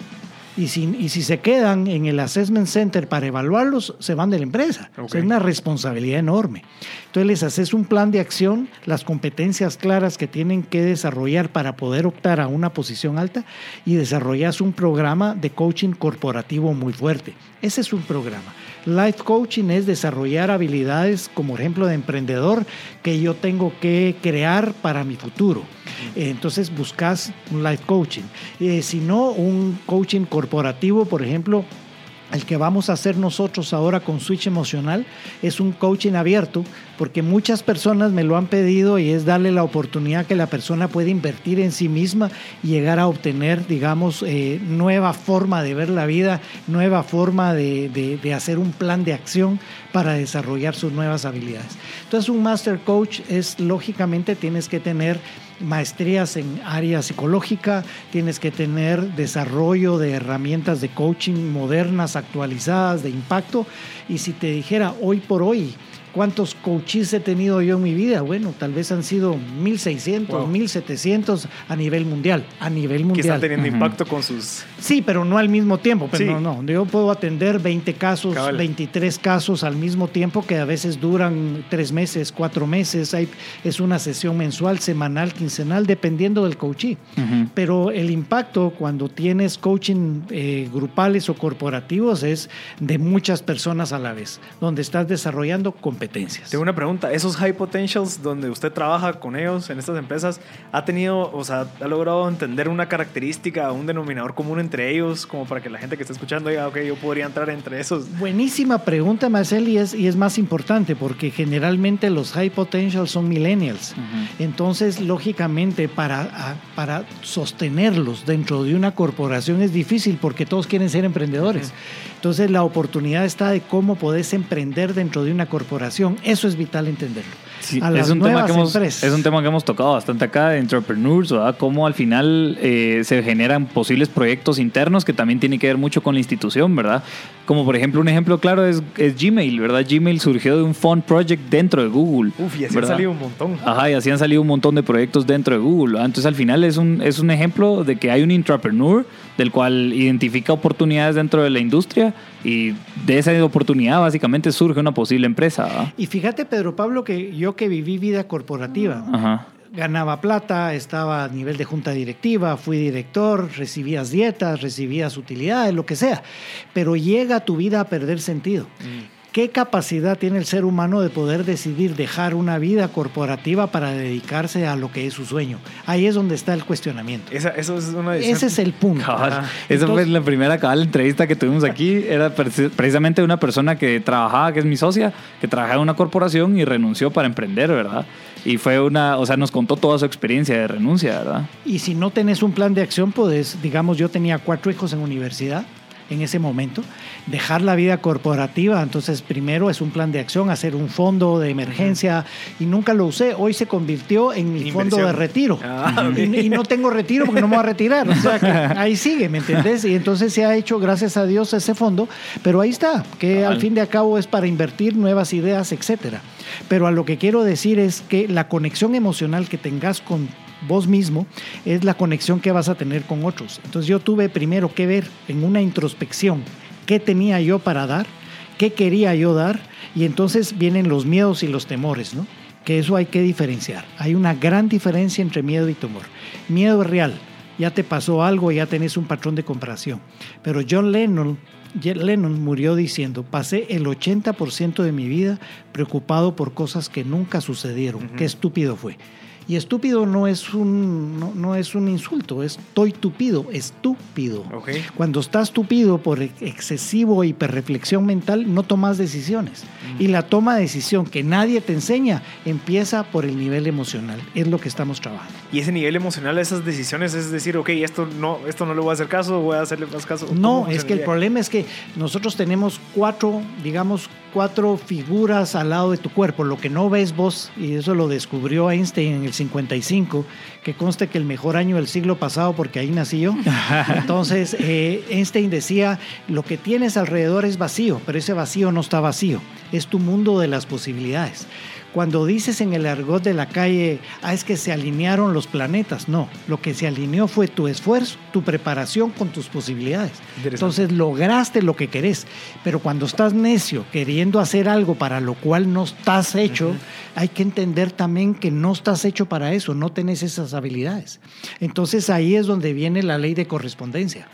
Y si, y si se quedan en el assessment center para evaluarlos, se van de la empresa. es una responsabilidad enorme. Entonces les haces un plan de acción, las competencias claras que tienen que desarrollar para poder optar a una posición alta y desarrollas un programa de coaching corporativo muy fuerte. Ese es un programa. Life coaching es desarrollar habilidades como ejemplo de emprendedor que yo tengo que crear para mi futuro. Entonces buscas un life coaching. Eh, si no, un coaching corporativo, por ejemplo, el que vamos a hacer nosotros ahora con Switch Emocional es un coaching abierto, porque muchas personas me lo han pedido y es darle la oportunidad que la persona pueda invertir en sí misma y llegar a obtener, digamos, eh, nueva forma de ver la vida, nueva forma de, de hacer un plan de acción para desarrollar sus nuevas habilidades. Entonces, un Master Coach es, lógicamente, tienes que tener maestrías en área psicológica, tienes que tener desarrollo de herramientas de coaching modernas, actualizadas, de impacto. Y si te dijera hoy por hoy, ¿Cuántos coaches he tenido yo en mi vida? Bueno, tal vez han sido 1.600, 1.700 a nivel mundial. A nivel mundial. Que están teniendo impacto con sus... Sí, pero no al mismo tiempo. Pero no, no. Yo puedo atender 20 casos, 23 casos al mismo tiempo que a veces duran 3 meses, 4 meses. Hay, es una sesión mensual, semanal, quincenal, dependiendo del coachee. Pero el impacto cuando tienes coaching eh, grupales o corporativos es de muchas personas a la vez, donde estás desarrollando competencias competencias. Tengo una pregunta. Esos high potentials donde usted trabaja con ellos en estas empresas, ¿ha tenido, o sea, ha logrado entender una característica, un denominador común entre ellos, como para que la gente que está escuchando diga, ok, yo podría entrar entre esos? Buenísima pregunta, Marcel, y es, y es más importante porque generalmente los high potentials son millennials. Entonces, lógicamente, para, a- para sostenerlos dentro de una corporación es difícil porque todos quieren ser emprendedores. Entonces, la oportunidad está de cómo podés emprender dentro de una corporación. Eso es vital entenderlo. Sí, a las es, un tema nuevas que hemos, empresas. es un tema que hemos tocado bastante acá de entrepreneurs, ¿verdad? Cómo al final eh, se generan posibles proyectos internos que también tienen que ver mucho con la institución, ¿verdad? Como por ejemplo, un ejemplo claro es, es Gmail, ¿verdad? Gmail surgió de un fund project dentro de Google. Uf, y así han ¿verdad? salido un montón. Ajá, y así han salido un montón de proyectos dentro de Google. ¿verdad? Entonces, al final es un, es un ejemplo de que hay un intrapreneur del cual identifica oportunidades dentro de la industria y de esa oportunidad básicamente surge una posible empresa. ¿verdad? Y fíjate, Pedro Pablo, que yo que viví vida corporativa, Ajá. ganaba plata, estaba a nivel de junta directiva, fui director, recibías dietas, recibías utilidades, lo que sea, pero llega tu vida a perder sentido. ¿Qué capacidad tiene el ser humano de poder decidir dejar una vida corporativa para dedicarse a lo que es su sueño? Ahí es donde está el cuestionamiento. Esa, eso es una Ese es el punto. Cabal. Esa fue la primera cabal entrevista que tuvimos aquí. Era preci- precisamente una persona que trabajaba, que es mi socia, que trabajaba en una corporación y renunció para emprender, ¿verdad? Y fue una, o sea, nos contó toda su experiencia de renuncia, ¿verdad? Y si no tenés un plan de acción, pues, digamos, yo tenía cuatro hijos en universidad en ese momento, dejar la vida corporativa, entonces primero es un plan de acción, hacer un fondo de emergencia y nunca lo usé, hoy se convirtió en mi fondo de retiro. Ah, y, y no tengo retiro porque no me voy a retirar, o sea que ahí sigue, ¿me entendés? Y entonces se ha hecho, gracias a Dios, ese fondo, pero ahí está, que al fin de cabo es para invertir nuevas ideas, etcétera. Pero a lo que quiero decir es que la conexión emocional que tengas con vos mismo es la conexión que vas a tener con otros. Entonces yo tuve primero que ver en una introspección qué tenía yo para dar, qué quería yo dar, y entonces vienen los miedos y los temores, ¿no? Que eso hay que diferenciar. Hay una gran diferencia entre miedo y temor. Miedo es real, ya te pasó algo, ya tenés un patrón de comparación. Pero John Lennon, John Lennon murió diciendo, pasé el 80% de mi vida preocupado por cosas que nunca sucedieron. Qué estúpido fue. Y estúpido no es un, no, no es un insulto, es estoy tupido, estúpido. Cuando estás tupido por ex- excesivo hiperreflexión mental, no tomas decisiones. Y la toma de decisión que nadie te enseña empieza por el nivel emocional. Es lo que estamos trabajando. Y ese nivel emocional, esas decisiones, es decir, ok, esto no, esto no le voy a hacer caso, voy a hacerle más caso. No, ¿Cómo es que el problema es que nosotros tenemos cuatro, digamos, cuatro figuras al lado de tu cuerpo. Lo que no ves vos, y eso lo descubrió Einstein en el 55, que conste que el mejor año del siglo pasado, porque ahí nací yo. Entonces, eh, Einstein decía, lo que tienes alrededor es vacío, pero ese vacío no está vacío, es tu mundo de las posibilidades. Cuando dices en el argot de la calle, ah, es que se alinearon los planetas, no, lo que se alineó fue tu esfuerzo, tu preparación con tus posibilidades. Entonces lograste lo que querés, pero cuando estás necio queriendo hacer algo para lo cual no estás hecho, hay que entender también que no estás hecho para eso, no tenés esas habilidades. Entonces ahí es donde viene la ley de correspondencia.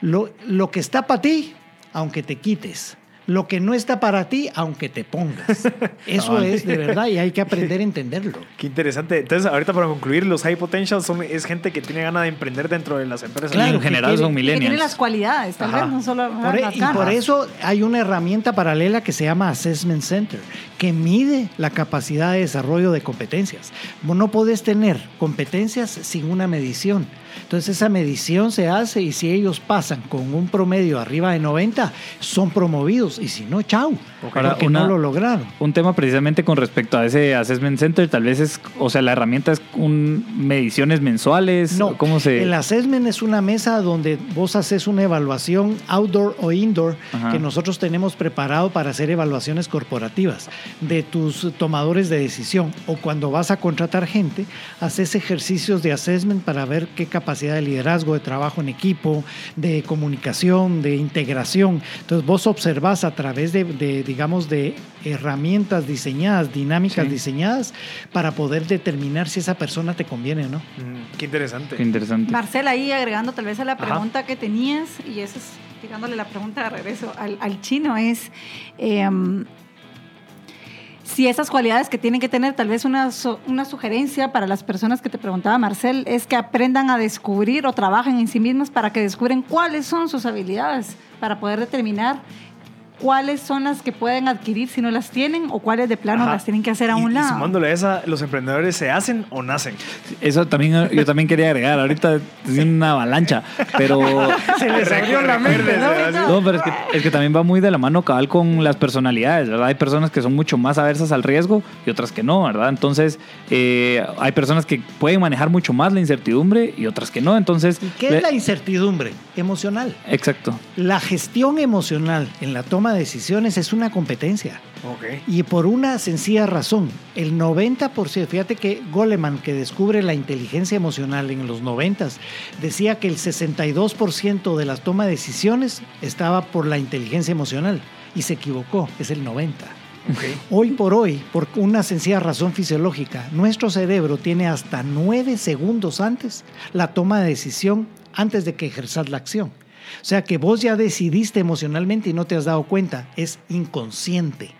Lo, lo que está para ti, aunque te quites. Lo que no está para ti, aunque te pongas. Eso es de verdad y hay que aprender a entenderlo. Qué interesante. Entonces, ahorita para concluir, los high potentials son, es gente que tiene ganas de emprender dentro de las empresas. Claro, en general son Que tiene las millennials. cualidades, tal Ajá. vez, no solo Por e- las y por eso hay una herramienta paralela que se llama Assessment Center, que mide la capacidad de desarrollo de competencias. No podés tener competencias sin una medición. Entonces esa medición se hace y si ellos pasan con un promedio arriba de 90, son promovidos y si no, chau, porque una- no lo lograron. Un tema precisamente con respecto a ese assessment center, tal vez es, o sea, la herramienta es un mediciones mensuales. No, ¿Cómo se...? el assessment es una mesa donde vos haces una evaluación outdoor o indoor Ajá. que nosotros tenemos preparado para hacer evaluaciones corporativas de tus tomadores de decisión o cuando vas a contratar gente, haces ejercicios de assessment para ver qué capacidad de liderazgo, de trabajo en equipo, de comunicación, de integración. Entonces vos observás a través de, de, digamos, de herramientas diseñadas, dinámicas Sí. diseñadas para poder determinar si esa persona te conviene o no. Mm, qué interesante. Qué interesante. Marcela, ahí agregando tal vez a la Ajá. pregunta que tenías, y eso es tirándole la pregunta de regreso al, al chino, es em, si esas cualidades que tienen que tener, tal vez una, una sugerencia para las personas que te preguntaba Marcel, es que aprendan a descubrir o trabajen en sí mismas para que descubren cuáles son sus habilidades, para poder determinar cuáles son las que pueden adquirir si no las tienen o cuáles de plano Ajá. las tienen que hacer a Y- un y lado. sumándole a esa, los emprendedores se hacen o nacen. Eso también, yo también quería agregar. Ahorita es una avalancha, pero. Se les abrió la mente, ¿no? No, pero es que, es que también va muy de la mano cabal con las personalidades, ¿verdad? Hay personas que son mucho más aversas al riesgo y otras que no, ¿verdad? Entonces, eh, hay personas que pueden manejar mucho más la incertidumbre y otras que no. Entonces, ¿Y qué le- es la incertidumbre? Emocional. Exacto. La gestión emocional en la toma de decisiones es una competencia. Y por una sencilla razón, el 90%, fíjate que Goleman, que descubre la inteligencia emocional en los 90, decía que el 62% de las tomas de decisiones estaba por la inteligencia emocional. Y se equivocó, es el 90%. Ok. Hoy por hoy, por una sencilla razón fisiológica, nuestro cerebro tiene hasta 9 segundos antes la toma de decisión antes de que ejerzas la acción. O sea que vos ya decidiste emocionalmente y no te has dado cuenta, es inconsciente.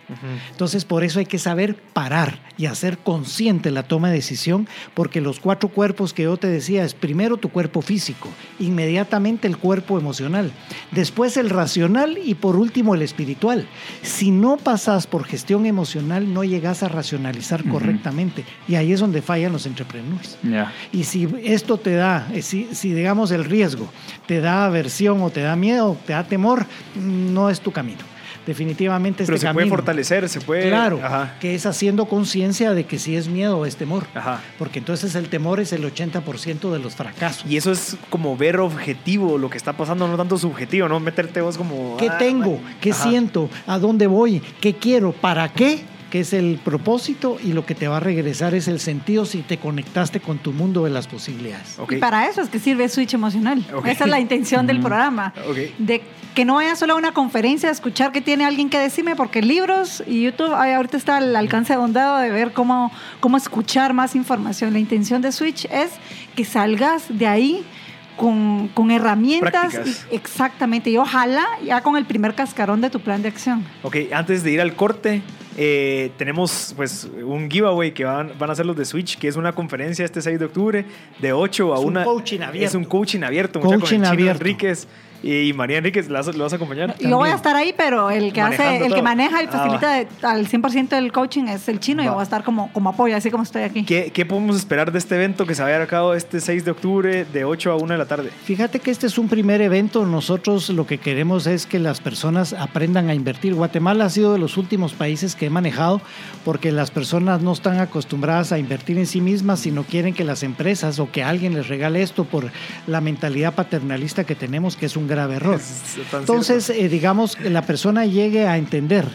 Entonces por eso hay que saber parar y hacer consciente la toma de decisión, porque los cuatro cuerpos que yo te decía es primero tu cuerpo físico, inmediatamente el cuerpo emocional, después el racional y por último el espiritual. Si no pasas por gestión emocional, no llegas a racionalizar correctamente y ahí es donde fallan los entrepreneurs. Ya. Y si esto te da, eh, si, si digamos el riesgo te da aversión o te da miedo, te da temor, no es tu camino. Definitivamente este Pero se puede fortalecer, se puede. Claro, Ajá. que es haciendo conciencia de que si es miedo o es temor. Ajá. Porque entonces el temor es el 80% de los fracasos. Y eso es como ver objetivo lo que está pasando, no tanto subjetivo, no meterte vos como. ¿Qué ah, tengo? ¿Qué Ajá. siento? ¿A dónde voy? ¿Qué quiero? ¿Para qué? Que es el propósito y lo que te va a regresar es el sentido si te conectaste con tu mundo de las posibilidades. Ok. Y para eso es que sirve Switch Emocional. Ok. Esa es la intención del Ujú. programa. Ok. De que no vaya solo a una conferencia a escuchar que tiene alguien que decirme, porque libros y YouTube ay, ahorita está al alcance de bondado de ver cómo, cómo escuchar más información. La intención de Switch es que salgas de ahí con, con herramientas. Prácticas. exactamente. Y ojalá ya con el primer cascarón de tu plan de acción. Ok, antes de ir al corte, eh, tenemos pues un giveaway que van, van a hacer los de Switch, que es una conferencia este 6 de octubre, de 8 a Es un 1. coaching abierto. Es un coaching abierto. mucha, con el Coaching Chino abierto. Enríquez y María Enríquez, ¿la vas- ¿lo vas a acompañar? Yo voy a También. estar ahí, pero el que hace, Manejando el que maneja y Ah, facilita de- al 100% el coaching es el chino. y Va. Yo voy a estar como, como apoyo, así como estoy aquí. ¿Qué, ¿Qué podemos esperar de este evento que se va a llevar a cabo este 6 de octubre de 8 a 1 de la tarde? Fíjate que este es un primer evento. Nosotros lo que queremos es que las personas aprendan a invertir. Guatemala ha sido de los últimos países que he manejado porque las personas no están acostumbradas a invertir en sí mismas, sino quieren que las empresas o que alguien les regale esto por la mentalidad paternalista que tenemos, que es un grave error. Entonces, eh, digamos, que la persona llegue a entender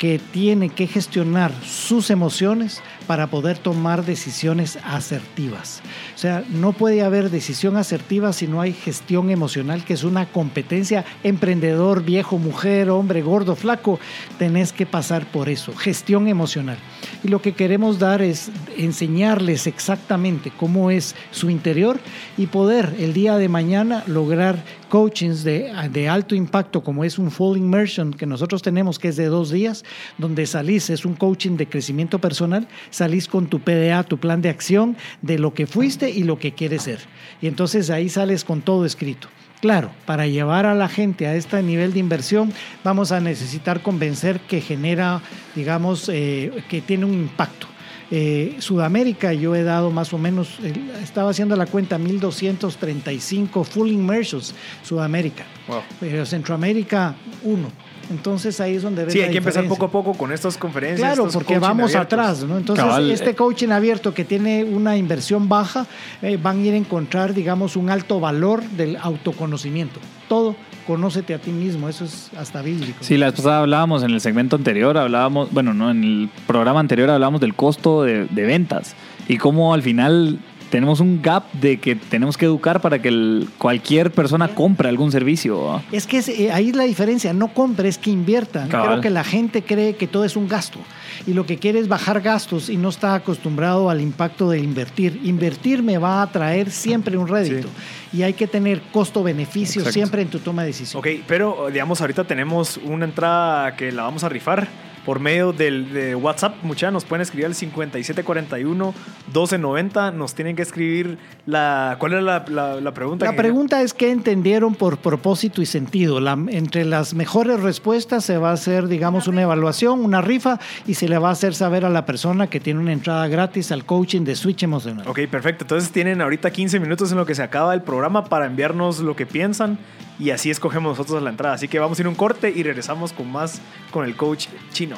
que tiene que gestionar sus emociones para poder tomar decisiones asertivas. O sea, no puede haber decisión asertiva si no hay gestión emocional, que es una competencia emprendedor, viejo, mujer, hombre, gordo, flaco. Tenés que pasar por eso, gestión emocional. Y lo que queremos dar es enseñarles exactamente cómo es su interior y poder el día de mañana lograr coachings de, de alto impacto, como es un full immersion que nosotros tenemos, que es de dos días, donde salís, es un coaching de crecimiento personal, salís con tu PDA, tu plan de acción, de lo que fuiste y lo que quieres ser. Y entonces ahí sales con todo escrito. Claro, para llevar a la gente a este nivel de inversión vamos a necesitar convencer que genera, digamos, eh, que tiene un impacto. Eh, Sudamérica yo he dado más o menos, eh, estaba haciendo la cuenta, 1235 full immersions Sudamérica. Wow. Pero Centroamérica, uno. Entonces ahí es donde ves Sí, la hay que empezar poco a poco con estas conferencias. Claro, estos porque vamos abiertos. atrás, ¿no? Entonces, Cabal, este eh. coaching abierto que tiene una inversión baja, eh, van a ir a encontrar, digamos, un alto valor del autoconocimiento. Todo, conócete a ti mismo, eso es hasta bíblico. Sí, la pasada hablábamos en el segmento anterior, hablábamos, bueno, no, en el programa anterior hablábamos del costo de, de ventas y cómo al final tenemos un gap de que tenemos que educar para que el- cualquier persona compre algún servicio. Es que es, eh, ahí es la diferencia, no compre, es que invierta. Cabal. Creo que la gente cree que todo es un gasto y lo que quiere es bajar gastos y no está acostumbrado al impacto de invertir. Invertir me va a traer siempre un rédito y hay que tener costo-beneficio siempre en tu toma de decisión. Ok, pero digamos, ahorita tenemos una entrada que la vamos a rifar por medio del, de WhatsApp. Muchachos, nos pueden escribir al 5741-1290. Nos tienen que escribir la... ¿Cuál es la, la, la pregunta? La pregunta es qué entendieron por propósito y sentido. La- entre las mejores respuestas se va a hacer, digamos, una evaluación, una rifa y se le va a hacer saber a la persona que tiene una entrada gratis al coaching de Switch Emocional. Ok, perfecto. Entonces tienen ahorita 15 minutos en lo que se acaba el programa para enviarnos lo que piensan y así escogemos nosotros la entrada. Así que vamos a ir a un corte y regresamos con más con el coach chino.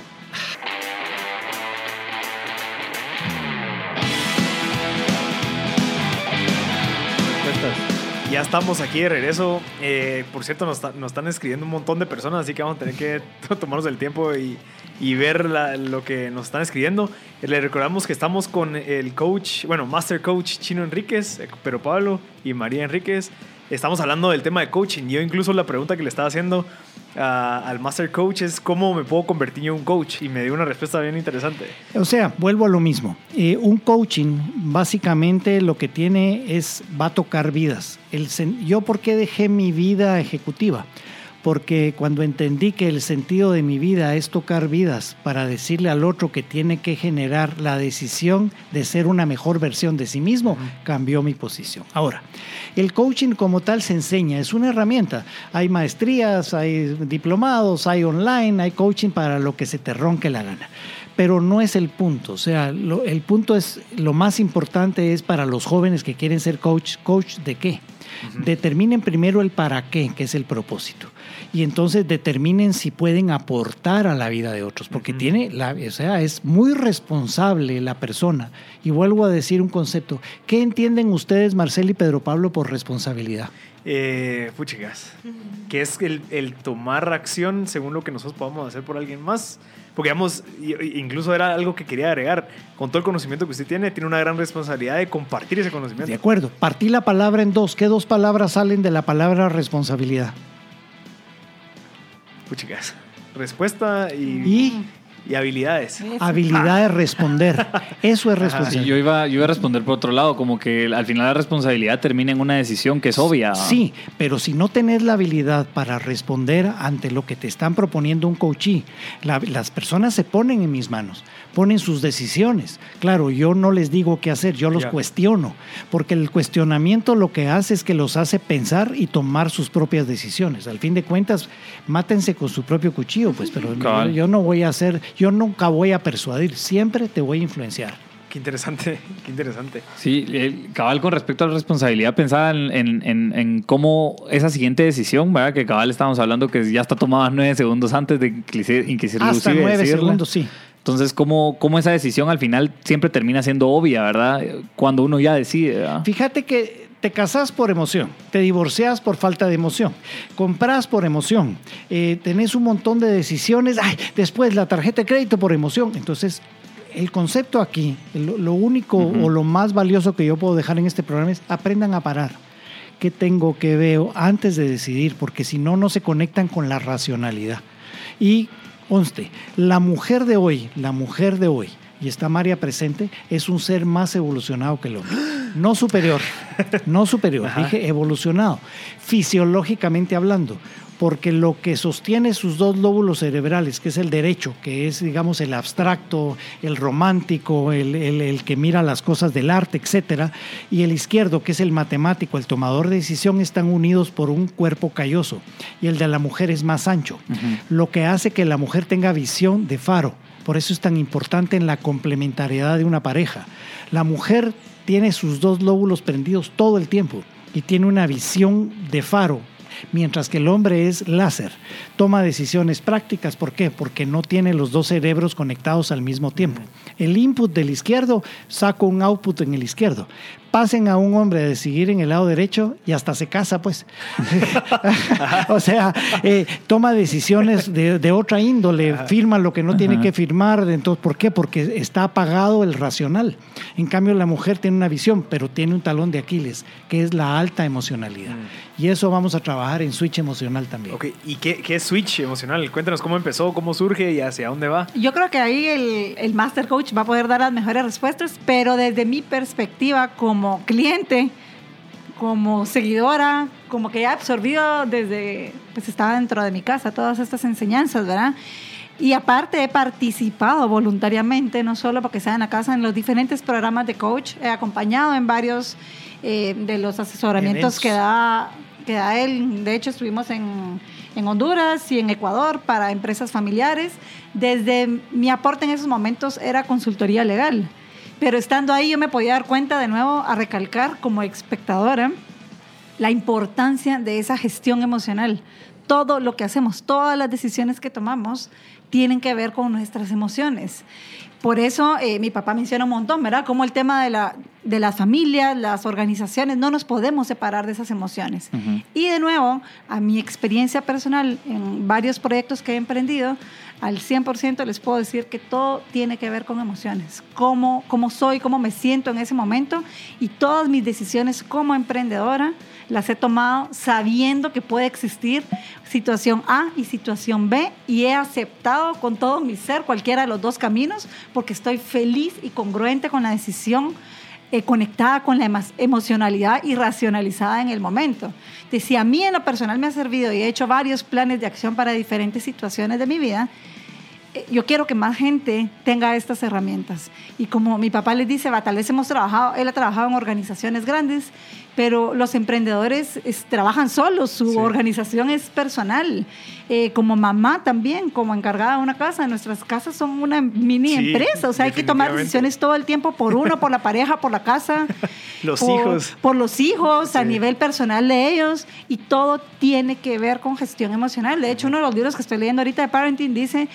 Ya estamos aquí de regreso. Eh, por cierto, nos, está- nos están escribiendo un montón de personas, así que vamos a tener que tomarnos el tiempo y, ver lo que nos están escribiendo. Eh, Le recordamos que estamos con el coach, bueno, Master Coach Chino Enríquez, eh, pero Pablo y María Enríquez. Estamos hablando del tema de coaching. Yo incluso la pregunta que le estaba haciendo ah, al Master Coach es cómo me puedo convertir en un coach y me dio una respuesta bien interesante. O sea, vuelvo a lo mismo. Eh, un coaching básicamente lo que tiene es, va a tocar vidas. El ¿Yo por qué dejé mi vida ejecutiva? Porque cuando entendí que el sentido de mi vida es tocar vidas para decirle al otro que tiene que generar la decisión de ser una mejor versión de sí mismo, cambió mi posición. Ahora, el coaching como tal se enseña, es una herramienta. Hay maestrías, hay diplomados, hay online, hay coaching para lo que se te ronque la gana pero no es el punto. O sea, lo- el punto es, lo más importante es para los jóvenes que quieren ser coach, coach de qué. Determinen primero el para qué, que es el propósito. Y entonces determinen si pueden aportar a la vida de otros, porque tiene, la, o sea, es muy responsable la persona. Y vuelvo a decir un concepto. ¿Qué entienden ustedes, Marcel y Pedro Pablo, por responsabilidad? Eh, puchigas. Que es el, el tomar acción según lo que nosotros podamos hacer por alguien más. Porque, digamos, incluso era algo que quería agregar. Con todo el conocimiento que usted tiene, tiene una gran responsabilidad de compartir ese De conocimiento. acuerdo. Partí la palabra en dos. ¿Qué dos palabras salen de la palabra responsabilidad? Puchigas. Respuesta y, Y y habilidades. Eso. habilidad de responder. Eso es Sí, responsabilidad. yo iba, yo iba a responder por otro lado, como que al final la responsabilidad termina en una decisión que es obvia. Sí, pero si no tenés la habilidad para responder ante lo que te están proponiendo un coachí, la- las personas se ponen en mis manos, ponen sus decisiones. Claro, yo no les digo qué hacer, yo los cuestiono, porque el cuestionamiento lo que hace es que los hace pensar y tomar sus propias decisiones. Al fin de cuentas, mátense con su propio cuchillo, pues, pero yo, no voy a hacer, yo nunca voy a persuadir, siempre te voy a influenciar. Qué interesante, qué interesante. Sí, el- cabal con respecto a la responsabilidad, pensaba en, en- en- en cómo esa siguiente decisión, ¿verdad? Que cabal estábamos hablando que ya está tomada nueve segundos antes de inclusive, inclusive Hasta nueve segundos, sí. Entonces, ¿cómo, ¿cómo esa decisión al final siempre termina siendo obvia, ¿verdad? Cuando uno ya decide, ¿verdad? Fíjate que te casás por emoción, te divorcias por falta de emoción, compras por emoción, eh, tenés un montón de decisiones, ay, después la tarjeta de crédito por emoción. Entonces, el concepto aquí, lo, único o lo más valioso que yo puedo dejar en este programa es aprendan a parar. ¿Qué tengo, qué veo antes de decidir? Porque si no, no se conectan con la racionalidad. Y, onste, la mujer de hoy, la mujer de hoy, y está María presente, es un ser más evolucionado que el hombre. No superior, no superior, dije evolucionado, fisiológicamente hablando, porque lo que sostiene sus dos lóbulos cerebrales, que es el derecho, que es, digamos, el abstracto, el romántico, el, el- el que mira las cosas del arte, etcétera, y el izquierdo, que es el matemático, el tomador de decisión, están unidos por un cuerpo calloso, y el de la mujer es más ancho, lo que hace que la mujer tenga visión de faro. Por eso es tan importante en la complementariedad de una pareja. La mujer tiene sus dos lóbulos prendidos todo el tiempo y tiene una visión de faro, mientras que el hombre es láser. Toma decisiones prácticas, ¿por qué? Porque no tiene los dos cerebros conectados al mismo tiempo. El input del izquierdo saca un output en el izquierdo. Pasen a un hombre de seguir en el lado derecho y hasta se casa, pues. o sea, eh, toma decisiones de, de otra índole, firma lo que no tiene que firmar. Entonces, ¿por qué? Porque está apagado el racional. En cambio, la mujer tiene una visión, pero tiene un talón de Aquiles, que es la alta emocionalidad. Y eso vamos a trabajar en switch emocional también. Ok, ¿y qué, qué es Switch emocional? Cuéntanos cómo empezó, cómo surge y hacia dónde va. Yo creo que ahí el, el Master Coach va a poder dar las mejores respuestas, pero desde mi perspectiva como cliente, como seguidora, como que he absorbido desde, pues estaba dentro de mi casa todas estas enseñanzas, ¿verdad? Y aparte he participado voluntariamente, no solo porque sea en la casa, en los diferentes programas de coach. He acompañado en varios eh, de los asesoramientos que da, que da él. De hecho, estuvimos en, en Honduras y en Ecuador para empresas familiares. Desde mi aporte en esos momentos era consultoría legal. Pero estando ahí yo me podía dar cuenta de nuevo a recalcar como espectadora la importancia de esa gestión emocional. Todo lo que hacemos, todas las decisiones que tomamos tienen que ver con nuestras emociones. Por eso eh, mi papá menciona un montón, ¿verdad? Como el tema de, la, de las familias, las organizaciones, no nos podemos separar de esas emociones. Y de nuevo, a mi experiencia personal en varios proyectos que he emprendido, al 100% les puedo decir que todo tiene que ver con emociones. Cómo, cómo soy, cómo me siento en ese momento y todas mis decisiones como emprendedora las he tomado sabiendo que puede existir situación A y situación B y he aceptado con todo mi ser cualquiera de los dos caminos porque estoy feliz y congruente con la decisión eh, conectada con la emocionalidad y racionalizada en el momento. si a mí en lo personal me ha servido y he hecho varios planes de acción para diferentes situaciones de mi vida, yo quiero que más gente tenga estas herramientas. Y como mi papá les dice, va, tal vez hemos trabajado, él ha trabajado en organizaciones grandes, pero los emprendedores trabajan solos, su organización es personal. Eh, como mamá también, como encargada de una casa, nuestras casas son una mini empresa, o sea, hay que tomar decisiones todo el tiempo por uno, por la pareja, por la casa. los hijos. Por los hijos, a nivel personal de ellos, y todo tiene que ver con gestión emocional. De hecho, uno de los libros que estoy leyendo ahorita de Parenting dice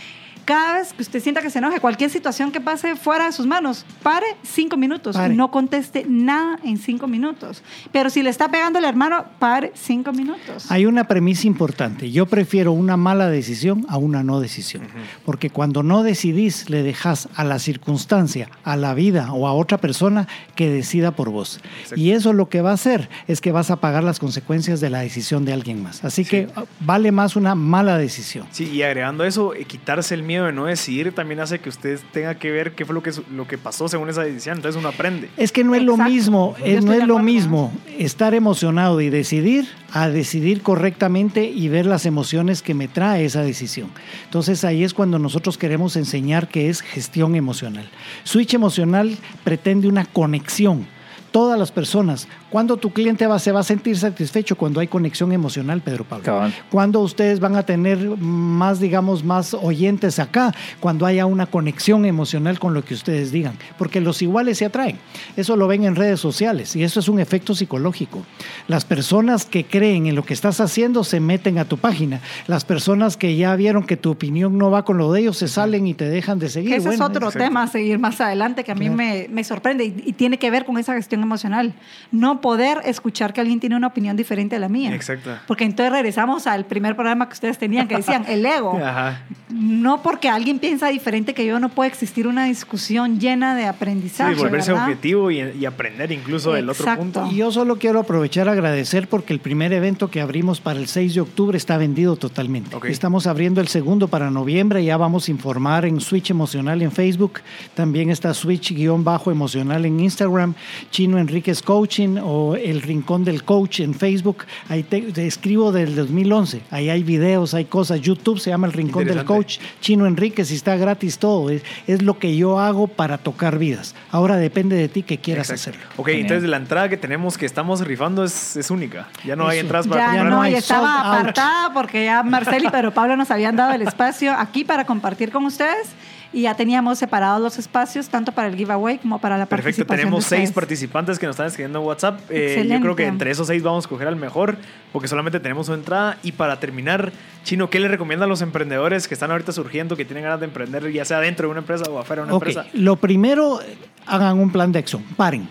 cada vez que usted sienta que se enoje, cualquier situación que pase fuera de sus manos, pare cinco minutos. No conteste nada en cinco minutos. Pero si le está pegando el hermano, pare cinco minutos. Hay una premisa importante. Yo prefiero una mala decisión a una no decisión. Porque cuando no decidís, le dejas a la circunstancia, a la vida o a otra persona que decida por vos. Y eso lo que va a hacer es que vas a pagar las consecuencias de la decisión de alguien más. Así que vale más una mala decisión. Sí, y agregando eso, eh, quitarse el miedo de no decidir también hace que usted tenga que ver qué fue lo que, lo que pasó según esa decisión. Entonces uno aprende. Es que no es lo mismo, es, no es lo mismo estar emocionado y decidir a decidir correctamente y ver las emociones que me trae esa decisión. Entonces ahí es cuando nosotros queremos enseñar que es gestión emocional. Switch emocional pretende una conexión todas las personas. Cuando tu cliente va, se va a sentir satisfecho cuando hay conexión emocional, Pedro Pablo. Cuando ustedes van a tener más, digamos, más oyentes acá, cuando haya una conexión emocional con lo que ustedes digan, porque los iguales se atraen. Eso lo ven en redes sociales y eso es un efecto psicológico. Las personas que creen en lo que estás haciendo se meten a tu página. Las personas que ya vieron que tu opinión no va con lo de ellos se salen y te dejan de seguir. Ese es otro tema a seguir más adelante que a mí me, me, sorprende y, y tiene que ver con esa gestión emocional. No poder escuchar que alguien tiene una opinión diferente a la mía. Exacto. Porque entonces regresamos al primer programa que ustedes tenían, que decían el ego. Ajá. No porque alguien piensa diferente que yo, no puede existir una discusión llena de aprendizaje. Sí, volverse objetivo y, aprender incluso del otro punto. Y yo solo quiero aprovechar a agradecer porque el primer evento que abrimos para el 6 de octubre está vendido totalmente. Estamos abriendo el segundo para noviembre, ya vamos a informar en Switch Emocional en Facebook, también está Switch-emocional en Instagram, Chino Enríquez Coaching o El Rincón del Coach en Facebook. Ahí te, escribo del 2011. Ahí hay videos, hay cosas. YouTube se llama El Rincón del Coach. Chino Enríquez y está gratis todo. Es, es, lo que yo hago para tocar vidas. Ahora depende de ti que quieras hacerlo. Ok, entonces la entrada que tenemos que estamos rifando es, es única. Ya no hay entradas para Ya no, hay estaba apartada porque ya Marcel y Pedro Pablo nos habían dado el espacio aquí para compartir con ustedes y ya teníamos separados los espacios tanto para el giveaway como para la Perfecto, tenemos seis participantes que nos están escribiendo en WhatsApp. Eh, yo creo que entre esos seis vamos a escoger al mejor porque solamente tenemos una entrada. Y para terminar, Chino, ¿qué le recomienda a los emprendedores que están ahorita surgiendo, que tienen ganas de emprender, ya sea dentro de una empresa o afuera de una empresa? Lo primero, hagan un plan de acción, paren,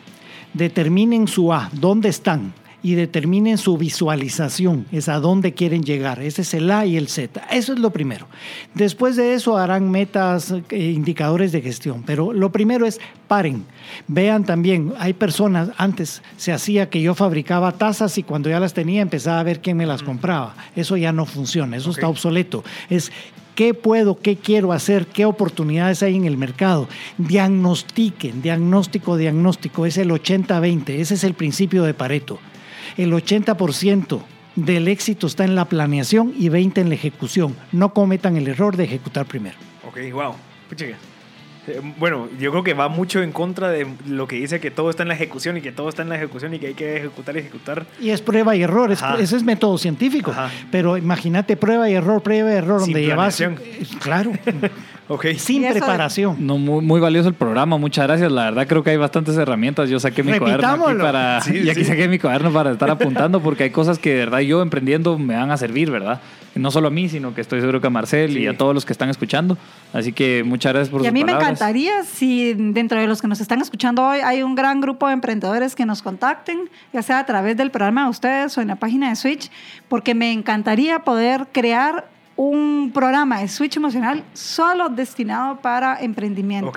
determinen su A, dónde están y determinen su visualización, es a dónde quieren llegar. Ese es el A y el Z. Eso es lo primero. Después de eso harán metas, eh, indicadores de gestión. Pero lo primero es paren. Vean también, hay personas, antes se hacía que yo fabricaba tazas y cuando ya las tenía empezaba a ver quién me las compraba. Eso ya no funciona, eso está obsoleto. Es qué puedo, qué quiero hacer, qué oportunidades hay en el mercado. Diagnostiquen, diagnóstico, diagnóstico, es el 80-20, ese es el principio de Pareto el 80% del éxito está en la planeación y 20 en la ejecución. No cometan el error de ejecutar primero. Ok, wow. Puchica. Eh, Bueno, yo creo que va mucho en contra de lo que dice que todo está en la ejecución y que todo está en la ejecución y que hay que ejecutar y ejecutar. Y es prueba y error, es- ese es método científico. Ajá. Pero imagínate prueba y error, prueba y error, Sin donde llevas. Claro, Ok. sin Y preparación. No, muy, muy valioso el programa, muchas gracias. La verdad creo que hay bastantes herramientas. Yo saqué mi cuaderno aquí para Sí, y aquí sí. saqué mi cuaderno para estar apuntando porque hay cosas que de verdad yo emprendiendo me van a servir, ¿verdad? No solo a mí, sino que estoy seguro que a Marcel y Sí. a todos los que están escuchando. Así que muchas gracias por Y a sus mí me palabras. encantaría si dentro de los que nos están escuchando hoy hay un gran grupo de emprendedores que nos contacten, ya sea a través del programa de ustedes o en la página de Switch, porque me encantaría poder crear un programa de Switch emocional solo destinado para emprendimiento.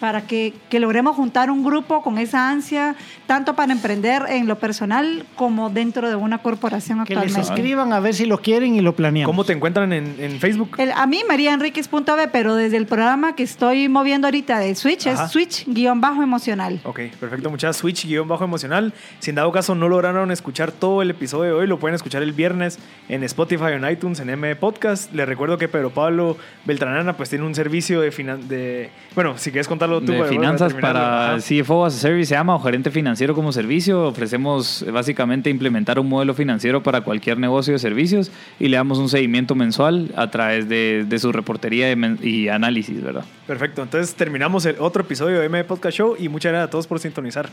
Para que, que logremos juntar un grupo con esa ansia, tanto para emprender en lo personal como dentro de una corporación Que les actualmente. escriban a ver si lo quieren y lo planeamos. ¿Cómo te encuentran en, en Facebook? El- a mí, María Enríquez.b, pero desde el programa que estoy moviendo ahorita de Switch, Ajá. es Switch-emocional. Ok, perfecto. Muchas switch guion bajo emocional. Si en dado caso no lograron escuchar todo el episodio de hoy, lo pueden escuchar el viernes en Spotify o en iTunes, en M Podcast. Les recuerdo que Pedro Pablo Beltranana pues tiene un servicio de... finan- de bueno, si quieres tú. de finanzas para. CFO as a Service se llama o gerente financiero como servicio. Ofrecemos eh, básicamente implementar un modelo financiero para cualquier negocio de servicios y le damos un seguimiento mensual a través de, de su reportería y análisis, ¿verdad? Perfecto. Entonces terminamos el otro episodio de M Podcast Show y muchas gracias a todos por sintonizar.